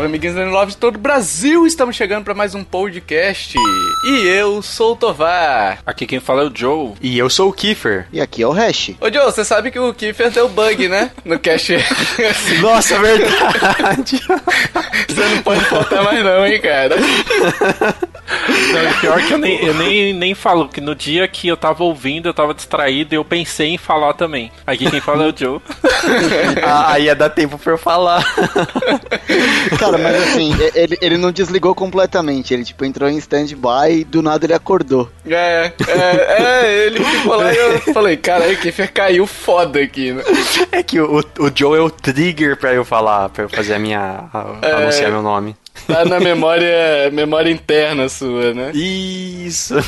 salve amiguinhos da Love de todo o Brasil! Estamos chegando para mais um podcast. E eu sou o Tovar. Aqui quem fala é o Joe. E eu sou o Kiefer. E aqui é o Hash. Ô Joe, você sabe que o Kiefer deu bug, né? No cast. Nossa, verdade. você não pode faltar mais não, hein, cara? Não, pior que eu nem, eu nem, nem falo, porque no dia que eu tava ouvindo, eu tava distraído e eu pensei em falar também. Aqui quem fala é o Joe. ah, ia dar tempo pra eu falar. Cara, mas assim, ele, ele não desligou completamente. Ele, tipo, entrou em stand-by e do nada ele acordou. É, é, é ele ficou lá e eu falei, cara, aí que caiu foda aqui, né? É que o, o Joe é o trigger pra eu falar, pra eu fazer a minha. A, é... anunciar meu nome. Tá na memória, memória interna sua, né? Isso.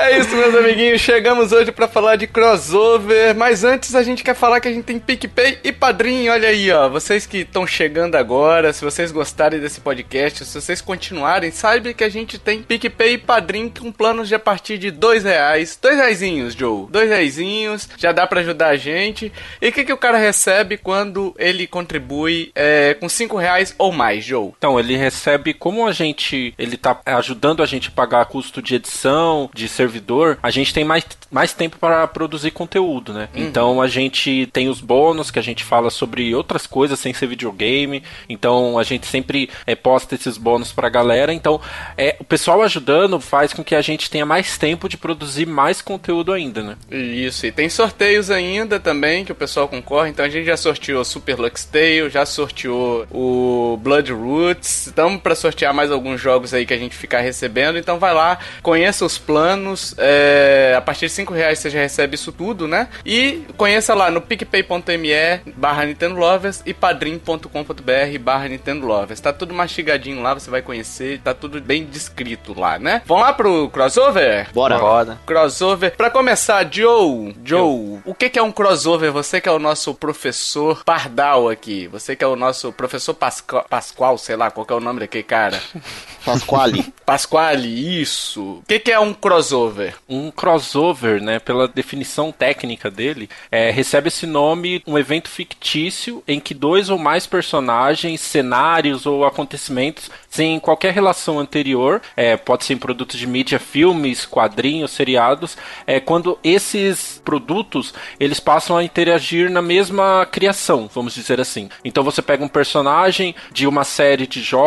É isso, meus amiguinhos. Chegamos hoje para falar de crossover, mas antes a gente quer falar que a gente tem PicPay e Padrim. Olha aí, ó. Vocês que estão chegando agora, se vocês gostarem desse podcast, se vocês continuarem, saiba que a gente tem PicPay e Padrim com planos de a partir de dois reais. Dois reaisinhos, Joe. Dois reaisinhos. Já dá para ajudar a gente. E o que, que o cara recebe quando ele contribui é, com cinco reais ou mais, Joe? Então, ele recebe, como a gente, ele tá ajudando a gente a pagar custo de edição, de servidor, a gente tem mais, mais tempo para produzir conteúdo, né? Uhum. Então a gente tem os bônus que a gente fala sobre outras coisas sem ser videogame. Então a gente sempre é, posta esses bônus pra galera. Então é, o pessoal ajudando faz com que a gente tenha mais tempo de produzir mais conteúdo ainda, né? Isso, e tem sorteios ainda também que o pessoal concorre. Então a gente já sorteou Super Lux Tale, já sorteou o Blood Roots, estamos para sortear mais alguns jogos aí que a gente ficar recebendo. Então vai lá, conheça os planos. É, a partir de 5 reais você já recebe isso tudo, né? E conheça lá no picpay.me barra Nintendo Lovers e padrim.com.br barra Nintendo Lovers. Tá tudo mastigadinho lá, você vai conhecer, tá tudo bem descrito lá, né? Vamos lá pro crossover? Bora. Roda. Crossover. Pra começar, Joe, Joe, Eu. o que, que é um crossover? Você que é o nosso professor Pardal aqui, você que é o nosso professor Pascal, Pascoal, sei lá, qual que é o nome daquele cara? Pasquale. Pasquale, isso. O que, que, é um crossover? Um crossover, né, pela definição técnica dele, é, recebe esse nome um evento fictício em que dois ou mais personagens, cenários ou acontecimentos sem qualquer relação anterior, é, pode ser em produtos de mídia, filmes, quadrinhos, seriados, é, quando esses produtos eles passam a interagir na mesma criação, vamos dizer assim. Então você pega um personagem de uma série de jogos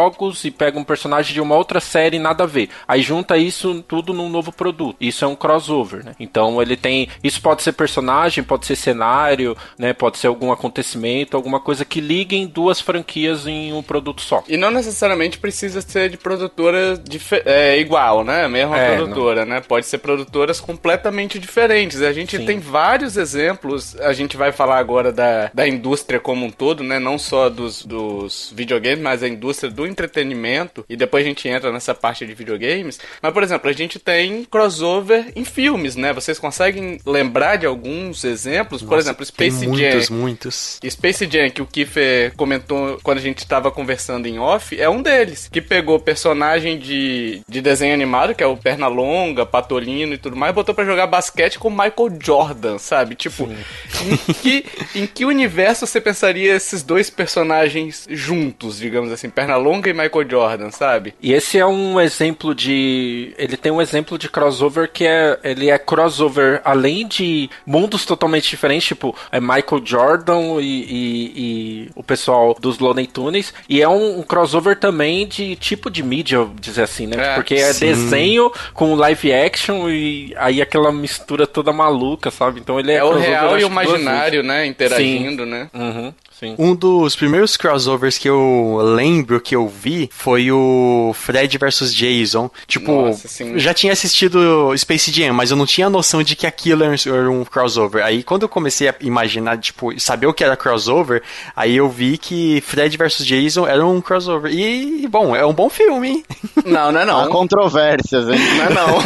e pega um personagem de uma outra série nada a ver. Aí junta isso tudo num novo produto. Isso é um crossover, né? Então ele tem, isso pode ser personagem, pode ser cenário, né? Pode ser algum acontecimento, alguma coisa que liguem duas franquias em um produto só. E não necessariamente precisa ser de produtora é, igual, né? Mesma é, produtora, não. né? Pode ser produtoras completamente diferentes. A gente Sim. tem vários exemplos. A gente vai falar agora da, da indústria como um todo, né? Não só dos, dos videogames, mas a indústria do entretenimento, e depois a gente entra nessa parte de videogames. Mas, por exemplo, a gente tem crossover em filmes, né? Vocês conseguem lembrar de alguns exemplos? Nossa, por exemplo, Space Jam. Muitos, muitos. Space Jam, que o Kiffer comentou quando a gente estava conversando em off, é um deles. Que pegou personagem de, de desenho animado, que é o Pernalonga, Patolino e tudo mais, botou para jogar basquete com Michael Jordan, sabe? Tipo, em que, em que universo você pensaria esses dois personagens juntos, digamos assim? Pernalonga e Michael Jordan, sabe? E esse é um exemplo de. Ele tem um exemplo de crossover que é. Ele é crossover além de mundos totalmente diferentes, tipo, é Michael Jordan e, e, e o pessoal dos Looney Tunes. E é um, um, crossover também de tipo de mídia, dizer assim, né? É, Porque é sim. desenho com live action e aí aquela mistura toda maluca, sabe? Então ele é. É o real e o imaginário, né? Interagindo, sim. né? Uhum. Sim. Um dos primeiros crossovers que eu lembro que eu vi foi o Fred vs Jason. Tipo, Nossa, já tinha assistido Space Jam, mas eu não tinha noção de que aquilo era um crossover. Aí quando eu comecei a imaginar, tipo, saber o que era crossover, aí eu vi que Fred vs Jason era um crossover. E, bom, é um bom filme, hein? Não, não é não. Há controvérsias, hein? Não é não.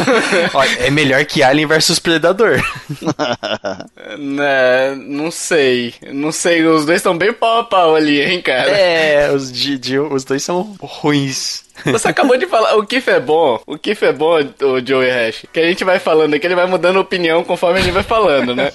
é melhor que Alien vs Predador. né, não sei. Não sei, os dois estão bem bem pau a pau ali, hein, cara? É, os, de, de, os dois são ruins. Você acabou de falar, o Kiff é bom, o Kiff é bom, o Joey Hash, que a gente vai falando aqui, ele vai mudando opinião conforme a gente vai falando, né?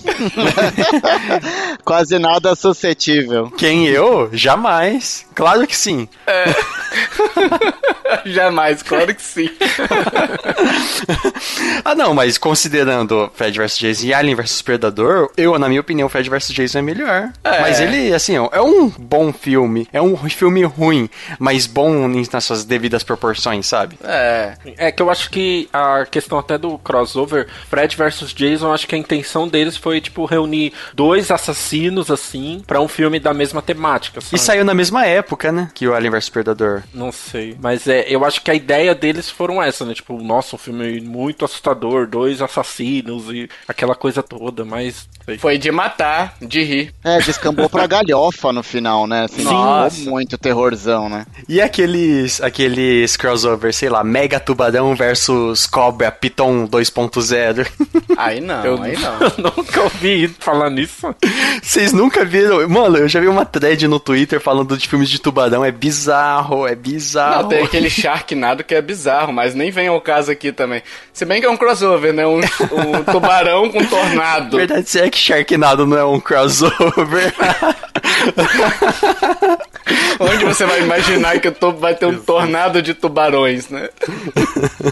Quase nada suscetível. Quem eu? Jamais. Claro que sim. É. Jamais, claro que sim. ah, não, mas considerando Fred vs Jason e Alien vs Predador, eu, na minha opinião, Fred vs Jason é melhor. É. Mas ele, assim, é um bom filme. É um filme ruim, mas bom nas suas devidas proporções, sabe? É. É que eu acho que a questão até do crossover, Fred vs Jason, acho que a intenção deles foi, tipo, reunir dois assassinos, assim, para um filme da mesma temática. Sabe? E saiu na mesma época, né? Que o Alien vs Predador. Não sei. Mas é, eu acho que a ideia deles foram essa, né? Tipo, nossa, um filme muito assustador, dois assassinos e aquela coisa toda, mas. Foi de matar, de rir. É, descambou pra galhofa no final, né? Assim, Nossa. muito terrorzão, né? E aqueles, aqueles crossover, sei lá, Mega Tubarão versus Cobra Python 2.0. Aí não, eu, aí não. Eu nunca ouvi falar nisso. Vocês nunca viram? Mano, eu já vi uma thread no Twitter falando de filmes de tubarão, é bizarro, é bizarro. Não, tem aquele Sharknado que é bizarro, mas nem vem ao caso aqui também. Se bem que é um crossover, né? Um, um tubarão com tornado. Verdade, se é que Sharknado não é um crossover. Onde você vai imaginar que vai ter um tornado de tubarões, né?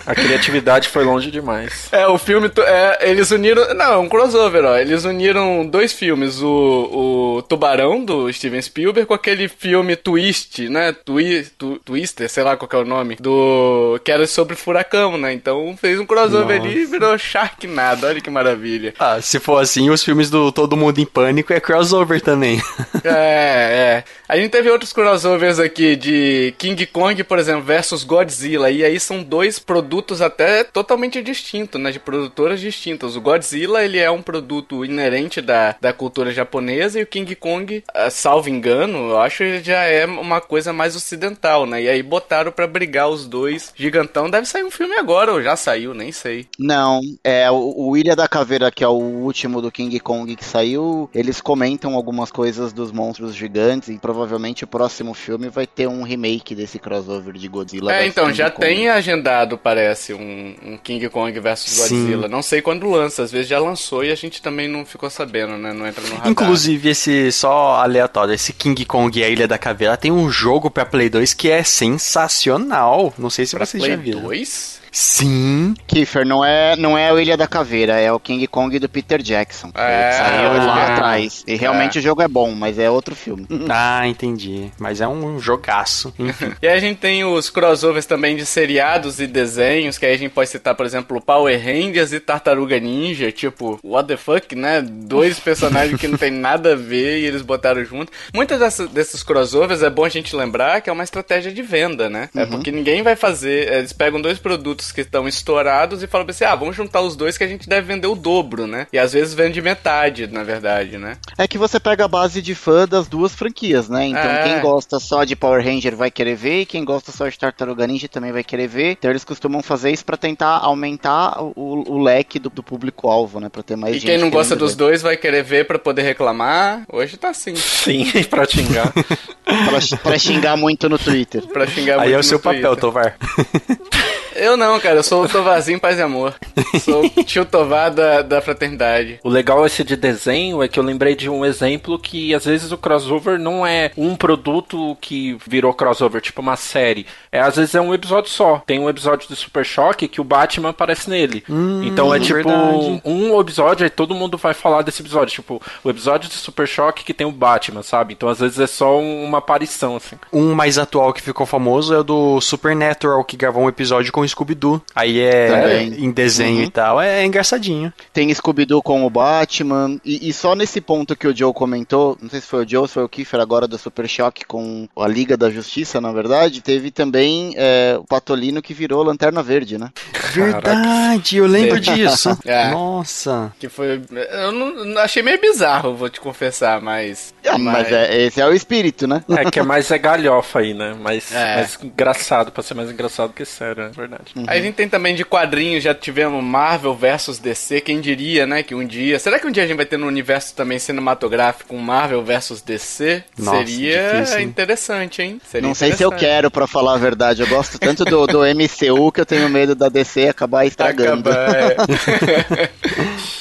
A criatividade foi longe demais. É, o filme. É, eles uniram. Não, é um crossover, ó. Eles uniram dois filmes: o, o Tubarão, do Steven Spielberg, com aquele filme Twist, né? Twi, tu, Twister, sei lá qual é o nome. Do. Que era sobre furacão, né? Então fez um crossover Nossa. ali e virou Sharknado. Olha que maravilha. Ah, se for assim, os filmes do Todo Mundo em Pânico é crossover também. É, é. A gente teve outros crossovers aqui de King Kong, por exemplo, versus Godzilla. E aí são dois produtos até totalmente distintos, né? De produtoras distintas. O Godzilla, ele é um produto inerente da, da cultura japonesa e o King Kong, ah, salvo engano, eu acho que já é uma coisa mais ocidental, né? E aí botaram para brigar os dois. Gigantão deve sair um filme agora, ou já saiu, nem sei. Não, é o, o Ilha da Caveira, que é o último do King Kong que saiu, eles comentam algumas coisas dos monstros gigantes e provavelmente o próximo filme vai ter um remake desse crossover de Godzilla. É, então, King já Kong. tem agendado, parece, um, um King Kong versus Godzilla. Sim. Não sei quando lança, às vezes já lançou e a gente também não ficou sabendo, né? Não entra no radar. Inclusive, esse, só aleatório, esse King Kong e a Ilha da Caveira tem um jogo pra Play 2 que é sensacional. Não sei se pra vocês Play já viram. 2? Sim. Kiefer, não é, não é o Ilha da Caveira, é o King Kong do Peter Jackson. É, saiu lá é. atrás. E realmente é. o jogo é bom, mas é outro filme. ah, entendi. Mas é um jogaço. e aí a gente tem os crossovers também de seriados e desenhos, que aí a gente pode citar, por exemplo, Power Rangers e Tartaruga Ninja, tipo, what the fuck, né? Dois personagens que não tem nada a ver e eles botaram junto. Muitos dessas, desses crossovers é bom a gente lembrar que é uma estratégia de venda, né? É uhum. É porque ninguém vai fazer. Eles pegam dois produtos produtos que estão estourados e fala assim: ah, vamos juntar os dois que a gente deve vender o dobro, né? E às vezes vende metade, na verdade, né? É que você pega a base de fã das duas franquias, né? Então é. quem gosta só de Power Ranger vai querer ver, e quem gosta só de Tartaruga Ninja também vai querer ver. Então eles costumam fazer isso para tentar aumentar o, o leque do, do público-alvo, né? Pra ter mais e gente. E quem não gosta dos ver. dois vai querer ver para poder reclamar. Hoje tá assim. Sim, pra xingar. pra, pra, xingar muito no Twitter. pra xingar Aí muito é o seu Twitter. papel, Tovar. Eu não, cara. Eu sou o Tovazinho Paz e Amor. Sou o tio Tovar da, da fraternidade. O legal esse de desenho é que eu lembrei de um exemplo que às vezes o crossover não é um produto que virou crossover, tipo uma série. É, às vezes é um episódio só. Tem um episódio de Super Choque que o Batman aparece nele. Hum, então é tipo verdade. um episódio e todo mundo vai falar desse episódio. Tipo, o episódio de Super Choque que tem o Batman, sabe? Então às vezes é só uma aparição, assim. Um mais atual que ficou famoso é o do Supernatural, que gravou um episódio com Scooby-Doo. Aí é Também. em desenho uhum. e tal. É, é, engraçadinho. Tem Scooby-Doo com o Batman. E, e, só nesse ponto que o Joe comentou, não sei se foi o Joe ou se foi o Kiefer agora do Super Choque com a Liga da Justiça, na verdade, teve também é, o Patolino que virou Lanterna Verde, né? Verdade, eu lembro disso. É. Nossa. Que foi. Eu não, achei meio bizarro, vou te confessar, mas. É, mas, mas é, esse é o espírito, né? É que é mais é galhofa aí, né? Mais, é. mais engraçado, pra ser mais engraçado que sério, é verdade. Uhum. Aí a gente tem também de quadrinhos, já tivemos Marvel versus DC, quem diria, né, que um dia... Será que um dia a gente vai ter no universo também cinematográfico um Marvel versus DC? Nossa, Seria difícil, interessante, hein? Seria Não sei se eu quero, para falar a verdade. Eu gosto tanto do, do MCU que eu tenho medo da DC acabar estragando. Acabar, é.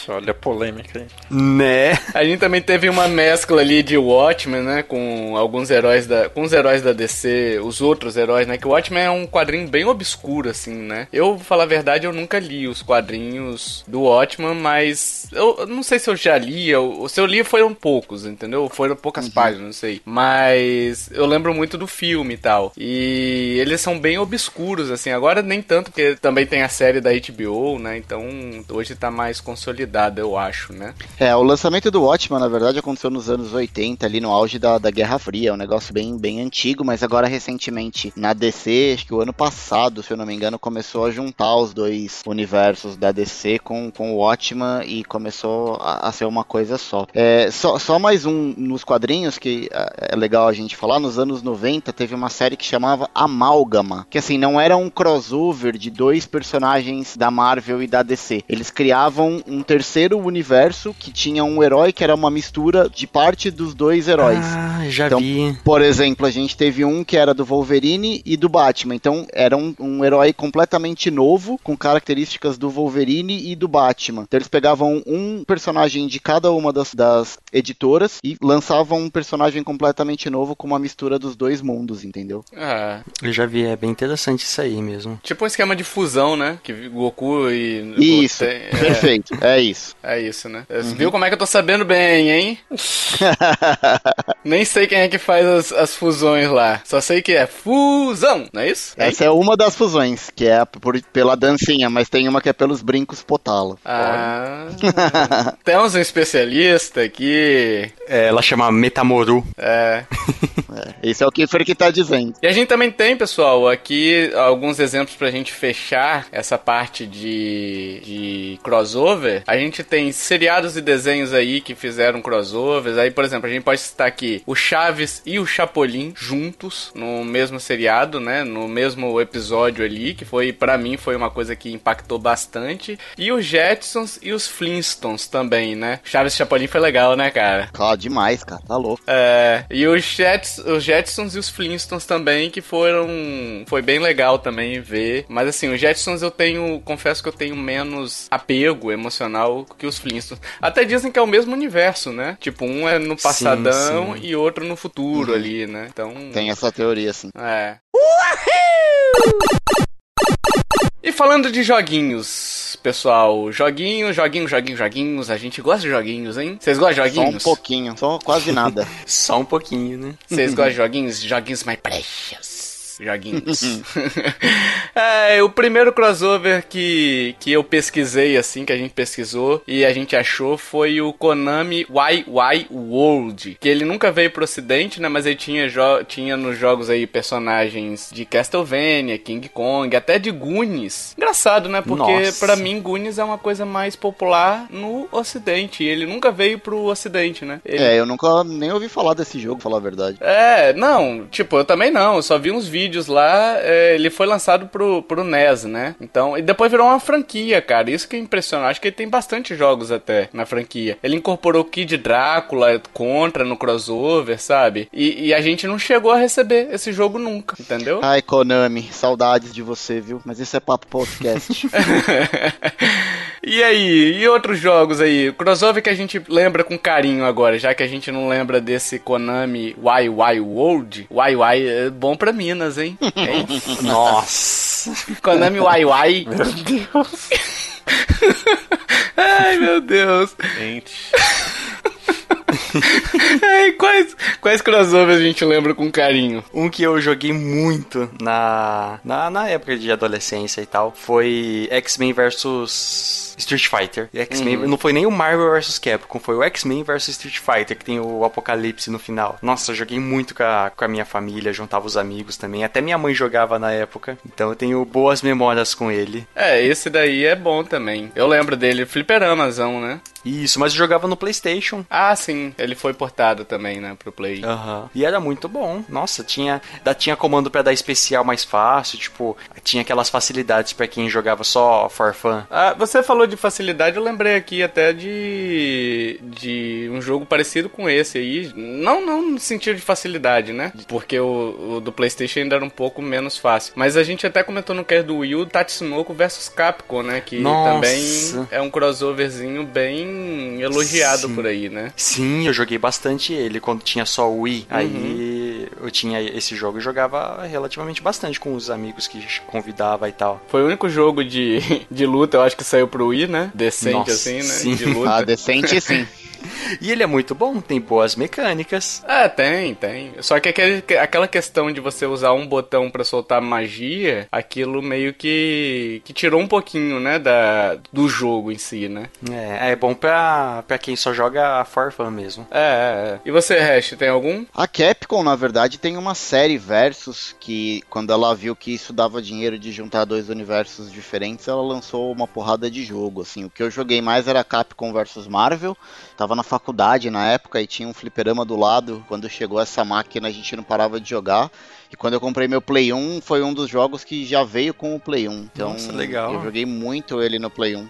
Olha a polêmica aí. Né? A gente também teve uma mescla ali de Watchmen, né? Com alguns heróis da. Com os heróis da DC, os outros heróis, né? Que o Watchmen é um quadrinho bem obscuro, assim, né? Eu, vou falar a verdade, eu nunca li os quadrinhos do Watchmen, mas. Eu, não sei se eu já li, ou se eu li foram poucos, entendeu? Foram poucas uhum. páginas, não sei. Mas eu lembro muito do filme e tal. E eles são bem obscuros, assim. Agora nem tanto, porque também tem a série da HBO, né? Então hoje tá mais consolidada, eu acho, né? É, o lançamento do Watchmen, na verdade, aconteceu nos anos 80, ali no auge da, da Guerra Fria. É um negócio bem, bem antigo, mas agora recentemente na DC, acho que o ano passado, se eu não me engano, começou a juntar os dois universos da DC com, com o Watchmen e começou a, a ser uma coisa só. É, só. Só mais um nos quadrinhos que é, é legal a gente falar, nos anos 90 teve uma série que chamava Amálgama, que assim, não era um crossover de dois personagens da Marvel e da DC. Eles criavam um terceiro universo que tinha um herói que era uma mistura de parte dos dois heróis. Ah, já então, vi. Por exemplo, a gente teve um que era do Wolverine e do Batman. Então, era um, um herói completamente novo, com características do Wolverine e do Batman. Então, eles pegavam um personagem de cada uma das, das editoras e lançavam um personagem completamente novo com uma mistura dos dois mundos, entendeu? Ah. Eu já vi, é bem interessante isso aí mesmo. Tipo um esquema de fusão, né? Que Goku e. Isso, é. perfeito, é isso. É isso, né? Uhum. Viu como é que eu tô sabendo bem, hein? Nem sei quem é que faz as, as, fusões lá. Só sei que é fusão, não é isso? É Essa é uma das fusões, que é por, pela dancinha, mas tem uma que é pelos brincos potalo. Ah. Temos um especialista aqui. É, ela chama Metamoru. É. é. Esse é o Kiefer que tá dizendo. E a gente também tem, pessoal, aqui alguns exemplos pra gente fechar essa parte de, de crossover. A gente tem seriados e desenhos aí que fizeram crossovers. Aí, por exemplo, a gente pode citar aqui o Chaves e o Chapolin juntos no mesmo seriado, né? No mesmo episódio ali, que foi, para mim, foi uma coisa que impactou bastante. E os Jetsons e os Flintstones também, né? Chaves Chapolin foi legal, né, cara? Claro, demais, cara. Tá louco. É. E os, Jets, os Jetsons e os Flintstones também, que foram. Foi bem legal também ver. Mas assim, os Jetsons eu tenho. Confesso que eu tenho menos apego emocional que os Flintstones. Até dizem que é o mesmo universo, né? Tipo, um é no passadão sim, sim. e outro no futuro uhum. ali, né? Então. Tem essa teoria, sim. É. E falando de joguinhos, pessoal, joguinhos, joguinhos, joguinhos, joguinhos, a gente gosta de joguinhos, hein? Vocês gostam de joguinhos? Só um pouquinho, só quase nada. só um pouquinho, né? Vocês gostam de joguinhos? Joguinhos mais precious joguinhos. é, o primeiro crossover que, que eu pesquisei, assim, que a gente pesquisou e a gente achou foi o Konami YY World. Que ele nunca veio pro ocidente, né? Mas ele tinha, tinha nos jogos aí personagens de Castlevania, King Kong, até de Goonies. Engraçado, né? Porque para mim Goonies é uma coisa mais popular no ocidente. E ele nunca veio pro ocidente, né? Ele... É, eu nunca nem ouvi falar desse jogo, falar a verdade. É, não, tipo, eu também não. Eu só vi uns vídeos vídeos lá, é, ele foi lançado pro, pro NES, né? Então, e depois virou uma franquia, cara. Isso que é impressionante. Acho que ele tem bastante jogos até na franquia. Ele incorporou Kid Drácula, Contra no crossover, sabe? E, e, a gente não chegou a receber esse jogo nunca, entendeu? Ai, Konami, saudades de você, viu? Mas isso é papo podcast. e aí, e outros jogos aí? Crossover que a gente lembra com carinho agora, já que a gente não lembra desse Konami YY World. YY é bom pra Minas, hein? É Nossa. Konami YY. Meu Deus. Ai, meu Deus. Gente. Ai, quais, quais crossovers a gente lembra com carinho? Um que eu joguei muito na, na, na época de adolescência e tal foi X-Men versus Street Fighter. X-Men uhum. não foi nem o Marvel vs Capcom, foi o X-Men vs Street Fighter, que tem o Apocalipse no final. Nossa, eu joguei muito com a, com a minha família, juntava os amigos também. Até minha mãe jogava na época. Então eu tenho boas memórias com ele. É, esse daí é bom também. Eu lembro dele, fliperamazão, né? Isso, mas eu jogava no PlayStation. Ah, sim. Ele foi portado também, né, pro Play. Aham. Uhum. E era muito bom. Nossa, tinha, tinha comando para dar especial mais fácil, tipo, tinha aquelas facilidades para quem jogava só for fun. Ah, você falou de facilidade, eu lembrei aqui até de de um jogo parecido com esse aí. Não, não no sentido de facilidade, né? Porque o, o do PlayStation ainda era um pouco menos fácil. Mas a gente até comentou no cast do Wii U Tatsunoko versus Capcom, né? Que Nossa. também é um crossoverzinho bem elogiado Sim. por aí, né? Sim, eu joguei bastante ele quando tinha só o Wii. Uhum. Aí eu tinha esse jogo e jogava relativamente bastante com os amigos que convidava e tal. Foi o único jogo de, de luta, eu acho que saiu pro Wii, né? Decente Nossa, assim, né? Sim. De luta. Ah, decente sim. e ele é muito bom, tem boas mecânicas. É, tem, tem. Só que aquele, aquela questão de você usar um botão para soltar magia, aquilo meio que, que tirou um pouquinho, né, da, do jogo em si, né? É, é bom pra, pra quem só joga for fun mesmo. É, é, é. E você, Hash, tem algum? A Capcom, na verdade, tem uma série Versus que, quando ela viu que isso dava dinheiro de juntar dois universos diferentes, ela lançou uma porrada de jogo, assim. O que eu joguei mais era Capcom versus Marvel, tava na faculdade na época e tinha um fliperama do lado. Quando chegou essa máquina, a gente não parava de jogar. E quando eu comprei meu Play 1, foi um dos jogos que já veio com o Play 1. Então, Nossa, legal. eu joguei muito ele no Play 1.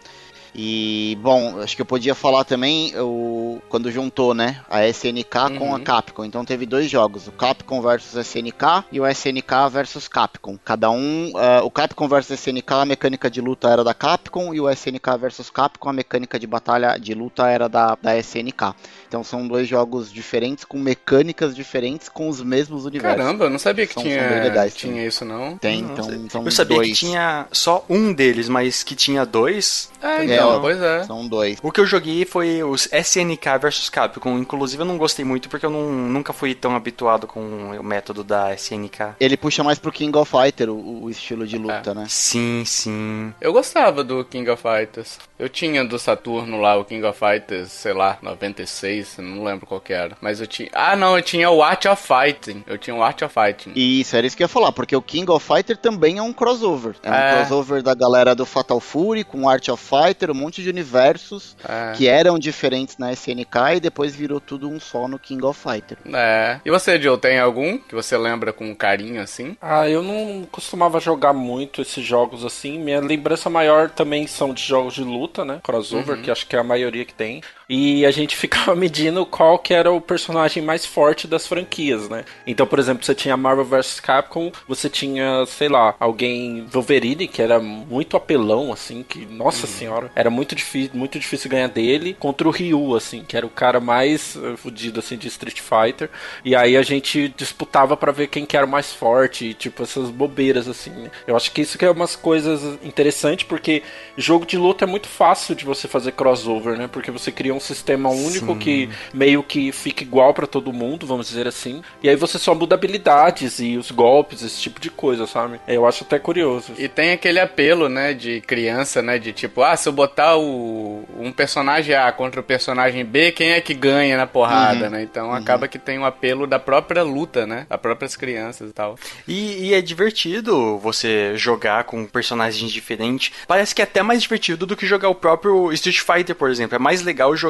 E, bom, acho que eu podia falar também o, quando juntou, né, a SNK uhum. com a uhum. Capcom. Então teve dois jogos, o Capcom versus SNK e o SNK versus Capcom. Cada um, uh, o Capcom versus SNK, a mecânica de luta era da Capcom e o SNK versus Capcom, a mecânica de batalha de luta era da, da SNK. Então são dois jogos diferentes, com mecânicas diferentes, com os mesmos universos. Caramba, eu não sabia que são, tinha, são legais, tinha isso não. Tem, não, então são Eu sabia dois. que tinha só um deles, mas que tinha dois. É, então, é, pois é. São dois. O que eu joguei foi os SNK vs Capcom. Inclusive eu não gostei muito porque eu não, nunca fui tão habituado com o método da SNK. Ele puxa mais pro King of Fighter, o, o estilo de luta, é. né? Sim, sim. Eu gostava do King of Fighters. Eu tinha do Saturno lá, o King of Fighters, sei lá, 96 não lembro qual que era. Mas eu tinha. Ah, não, eu tinha o Art of Fighting. Eu tinha o Art of Fighting. Isso, era isso que eu ia falar, porque o King of Fighter também é um crossover. É, é. um crossover da galera do Fatal Fury com Art of Fighter, um monte de universos é. que eram diferentes na SNK e depois virou tudo um só no King of Fighter. É. E você, Joe, tem algum que você lembra com carinho assim? Ah, eu não costumava jogar muito esses jogos assim. Minha lembrança maior também são de jogos de luta, né? Crossover, uhum. que acho que é a maioria que tem. E a gente ficava medindo qual que era o personagem mais forte das franquias, né? Então, por exemplo, você tinha Marvel vs Capcom, você tinha, sei lá, alguém Wolverine, que era muito apelão, assim, que, nossa uhum. senhora, era muito difícil, muito difícil ganhar dele, contra o Ryu, assim, que era o cara mais uh, fudido, assim, de Street Fighter. E aí a gente disputava para ver quem que era o mais forte, e, tipo, essas bobeiras, assim, né? Eu acho que isso que é umas coisas interessantes, porque jogo de luta é muito fácil de você fazer crossover, né? Porque você cria um sistema único Sim. que meio que fica igual para todo mundo, vamos dizer assim. E aí você só muda habilidades e os golpes, esse tipo de coisa, sabe? Eu acho até curioso. E tem aquele apelo, né, de criança, né, de tipo, ah, se eu botar o, um personagem A contra o personagem B, quem é que ganha na porrada, uhum. né? Então uhum. acaba que tem um apelo da própria luta, né? Das próprias crianças e tal. E, e é divertido você jogar com personagens diferentes. Parece que é até mais divertido do que jogar o próprio Street Fighter, por exemplo. É mais legal jogar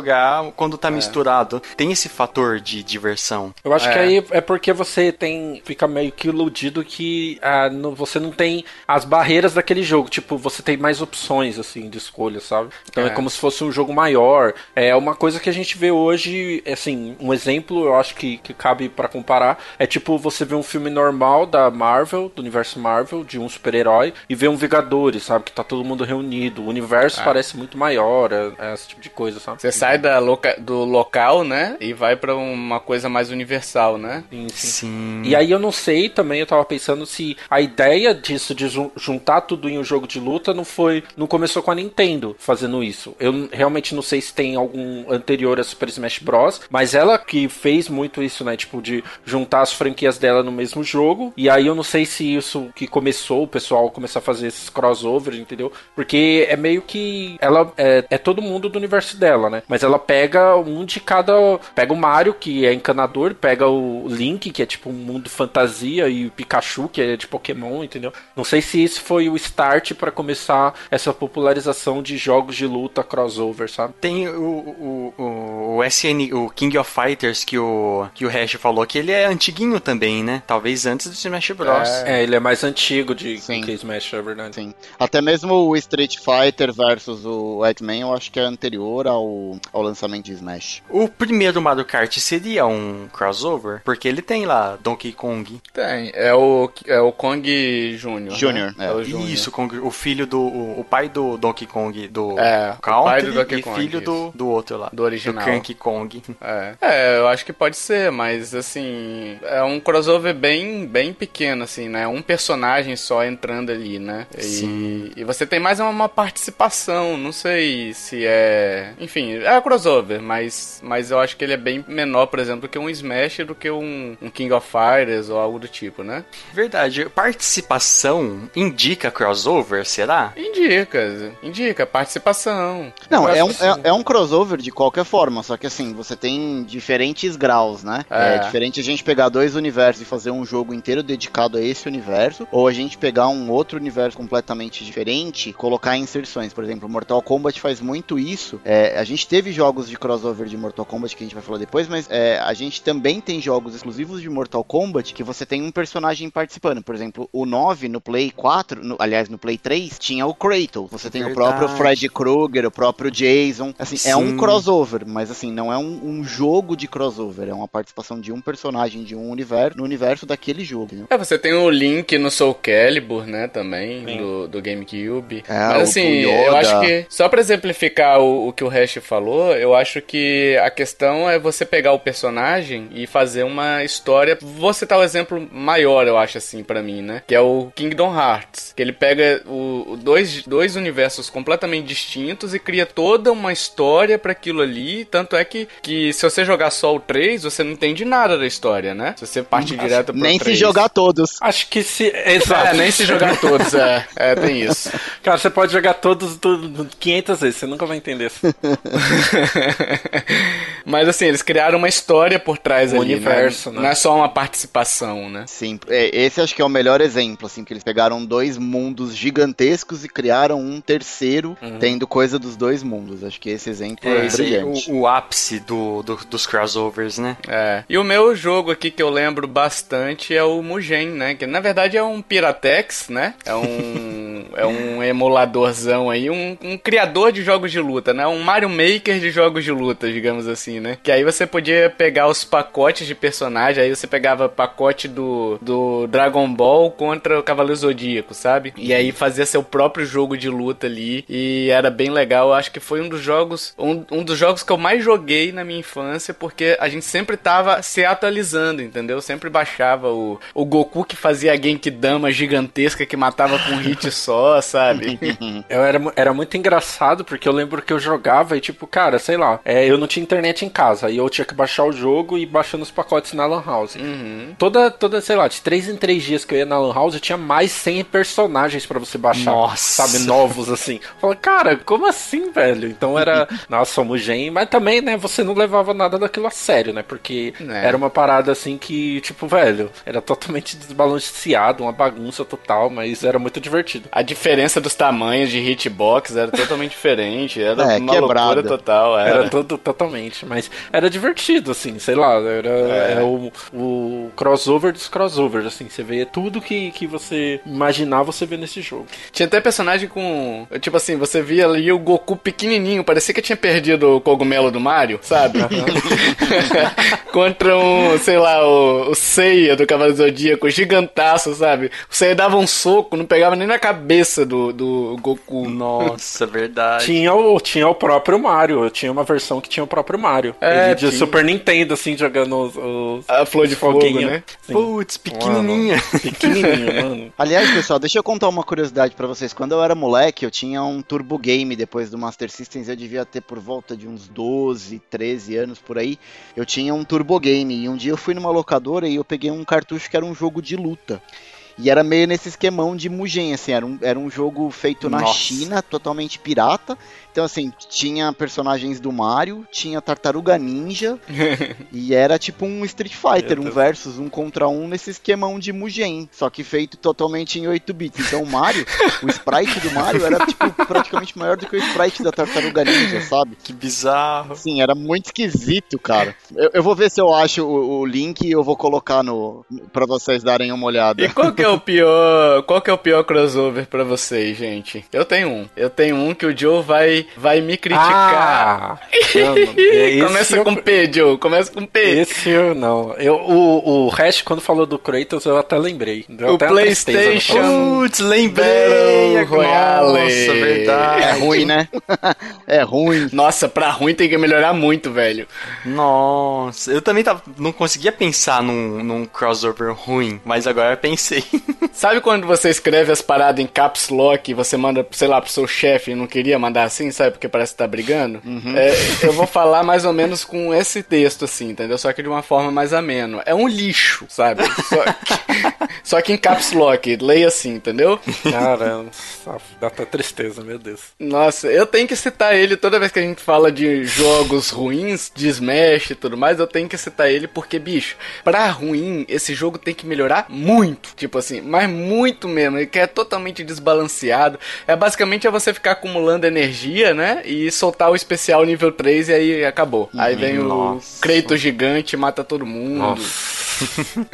quando tá é. misturado. Tem esse fator de diversão. Eu acho é. que aí é porque você tem. Fica meio que iludido que ah, no, você não tem as barreiras daquele jogo. Tipo, você tem mais opções, assim, de escolha, sabe? Então é, é como se fosse um jogo maior. É uma coisa que a gente vê hoje, assim, um exemplo, eu acho que, que cabe para comparar. É tipo você vê um filme normal da Marvel, do universo Marvel, de um super-herói, e vê um Vingadores, sabe? Que tá todo mundo reunido. O universo é. parece muito maior, é, é esse tipo de coisa, sabe? Você sai da loca do local, né? E vai para uma coisa mais universal, né? Sim, sim, sim. E aí eu não sei também, eu tava pensando se a ideia disso de juntar tudo em um jogo de luta não foi. Não começou com a Nintendo fazendo isso. Eu realmente não sei se tem algum anterior a Super Smash Bros. Mas ela que fez muito isso, né? Tipo, de juntar as franquias dela no mesmo jogo. E aí eu não sei se isso que começou, o pessoal começar a fazer esses crossovers, entendeu? Porque é meio que. Ela é, é todo mundo do universo dela, né? Mas ela pega um de cada. Pega o Mario, que é encanador, pega o Link, que é tipo um mundo fantasia, e o Pikachu, que é de Pokémon, entendeu? Não sei se isso foi o start para começar essa popularização de jogos de luta crossover, sabe? Tem o, o, o, o SN, o King of Fighters que o, que o Hash falou, que ele é antiguinho também, né? Talvez antes do Smash Bros. É, é ele é mais antigo de Sim. que Smash, é verdade. Sim. Até mesmo o Street Fighter versus o X-Men, eu acho que é anterior ao, ao lançamento de Smash. O primeiro Mario Kart seria um crossover? Porque ele tem lá Donkey Kong. Tem, é o, é o Kong Jr. Jr. Né? É. o Jr. Isso, Kong, o filho do. O, o, pai do Donkey Kong do é, Country o pai do Donkey e Kong, filho do, do outro lá. Do original. Do Cranky Kong. É. é, eu acho que pode ser, mas assim. É um crossover bem, bem pequeno, assim, né? Um personagem só entrando ali, né? E, e você tem mais uma participação, não sei se é. Enfim, é um crossover, mas, mas eu acho que ele é bem menor, por exemplo, do que um Smash do que um, um King of Fighters ou algo do tipo, né? Verdade. Participação indica crossover, será? Indica, indica, participação. Não, é um, é, é, um crossover de qualquer forma, só que assim, você tem diferentes graus, né? É. é diferente a gente pegar dois universos e fazer um jogo inteiro dedicado a esse universo, ou a gente pegar um outro universo completamente diferente, colocar inserções. Por exemplo, Mortal Kombat faz muito isso. É, a gente teve jogos de crossover de Mortal Kombat que a gente vai falar depois, mas é, a gente também tem jogos exclusivos de Mortal Kombat que você tem um personagem participando. Por exemplo, o 9 no Play 4, no, aliás, no Play 3, tinha o Kratos. Você tem Verdade. o próprio Freddy Krueger, o próprio Jason. Assim, Sim. é um crossover, mas assim, não é um, um, jogo de crossover, é uma participação de um personagem de um universo no universo daquele jogo. É, você tem o Link no Soul Calibur, né, também, do, do GameCube. É, mas assim, eu acho que, só pra exemplificar o, o que o Hash falou, eu acho que a questão é você pegar o personagem e fazer uma história. Vou citar o um exemplo maior, eu acho assim, para mim, né? Que é o Kingdom Hearts. Que ele pega o, dois, dois universos completamente distintos e cria toda uma história para aquilo ali. Tanto é que, que se você jogar só o 3, você não entende nada da história, né? Se você parte Acho, direto pro Nem 3. se jogar todos. Acho que se. Exato. É, nem se jogar todos, é. É, tem isso. Cara, você pode jogar todos do, 500 vezes, você nunca vai entender. Mas assim, eles criaram uma história por trás um ali, né? universo, né? né? Não é só uma participação, né? Sim, é, esse acho que é o melhor exemplo, assim, que eles pegaram dois mundos gigantescos e criaram um terceiro uhum. tendo coisa dos dois mundos. Acho que esse exemplo é, é brilhante. O, o ápice do, do, dos crossovers, né? É. E o meu jogo aqui que eu lembro bastante é o Mugen, né? Que na verdade é um Piratex, né? É um, é um emuladorzão aí, um, um criador de jogos de luta, né? Um Mario Maker de jogos de luta, digamos assim, né? Que aí você podia pegar os pacotes de personagem, aí você pegava pacote do, do Dragon Ball contra o Cavaleiro Zodíaco, sabe? E aí fazia seu próprio jogo de luta ali e era bem legal. Eu acho que foi um dos jogos, um, um dos jogos que eu mais joguei na minha infância, porque a gente sempre tava se atualizando, entendeu? Sempre baixava o, o Goku que fazia a Genkidama gigantesca que matava com um hit só, sabe? eu era, era muito engraçado porque eu lembro que eu jogava e tipo, cara, sei lá, é, eu não tinha internet em casa e eu tinha que baixar o jogo e baixando os pacotes na Lan House. Uhum. Toda, toda, sei lá, de 3 em 3 dias que eu ia na Lan House, eu tinha mais 100 personagens para você baixar. Nossa. Sabe, novos assim. Fala, cara, como assim, velho? Então era, nossa, Mugen, mas também, né, você não levava nada daquilo a sério, né? Porque é. era uma parada assim que, tipo, velho, era totalmente desbalanceado, uma bagunça total, mas era muito divertido. A diferença dos tamanhos de hitbox era totalmente diferente, era é, uma quebrada. loucura total. Era, era todo, totalmente, mas era divertido, assim, sei lá, era, é. é o, o crossover dos crossovers, assim, você vê tudo que, que você imaginar, você vê nesse jogo. Tinha até personagem com, tipo assim, você via ali o Goku pequenininho, parecia que tinha perdido o cogumelo do Mario, sabe? contra um, sei lá, o, o Seiya do Cavaleiro Zodíaco, gigantaço, sabe? O Seiya dava um soco, não pegava nem na cabeça do, do Goku. Nossa, verdade. Tinha o, tinha o próprio Mario, tinha uma versão que tinha o próprio Mario. É, de. Super Nintendo, assim, jogando os, os a flor de foguinho, né? Putz, pequenininha. Mano, pequenininha, mano. Aliás, pessoal, deixa eu contar uma curiosidade para vocês. Quando eu era moleque, eu tinha um Turbo Game depois do Master Systems, eu devia ter por volta de uns 12, 13 anos por aí. Eu tinha um Turbo Game e um dia eu fui numa locadora e eu peguei um cartucho que era um jogo de luta. E era meio nesse esquemão de Mugen, assim, era um, era um jogo feito na Nossa. China, totalmente pirata. Então, assim, tinha personagens do Mario, tinha Tartaruga Ninja, e era tipo um Street Fighter, um versus, um contra um nesse esquemão de Mugen, só que feito totalmente em 8 bits. Então, o Mario, o sprite do Mario era, tipo, praticamente maior do que o sprite da Tartaruga Ninja, sabe? Que bizarro. Sim, era muito esquisito, cara. Eu, eu vou ver se eu acho o, o, link e eu vou colocar no para vocês darem uma olhada. E qual que é o pior, qual que é o pior crossover para vocês, gente? Eu tenho um. Eu tenho um que o Joe vai vai me criticar. Ah, Começa eu... com P, Joe. Começa com P. Esse eu não. Eu, o, o Hash, quando falou do Kratos, eu até lembrei. Deu o até PlayStation. Putz, lembrei. Royale. Nossa, verdade. É ruim, né? é ruim. Nossa, pra ruim tem que melhorar muito, velho. Nossa, eu também tava, não conseguia pensar num, num crossover ruim, mas agora eu pensei. Sabe quando você escreve as paradas em caps lock e você manda, sei lá, pro seu chefe e não queria mandar assim, sabe? Porque parece que tá brigando. Uhum. É, eu vou falar mais ou menos com esse texto, assim, entendeu? Só que de uma forma mais ameno. É um lixo, sabe? Só que, só que em caps lock. Leia assim, entendeu? Caramba, dá até tristeza, meu Deus. Nossa, eu tenho que citar ele toda vez que a gente fala de jogos ruins, de Smash e tudo mais, eu tenho que citar ele porque, bicho, pra ruim, esse jogo tem que melhorar muito. Tipo assim, mas muito mesmo. Ele quer totalmente desbalanceado. É basicamente é você ficar acumulando energia, né? E soltar o especial nível 3 e aí acabou. Aí vem Nossa. o Kratos gigante e mata todo mundo. Nossa.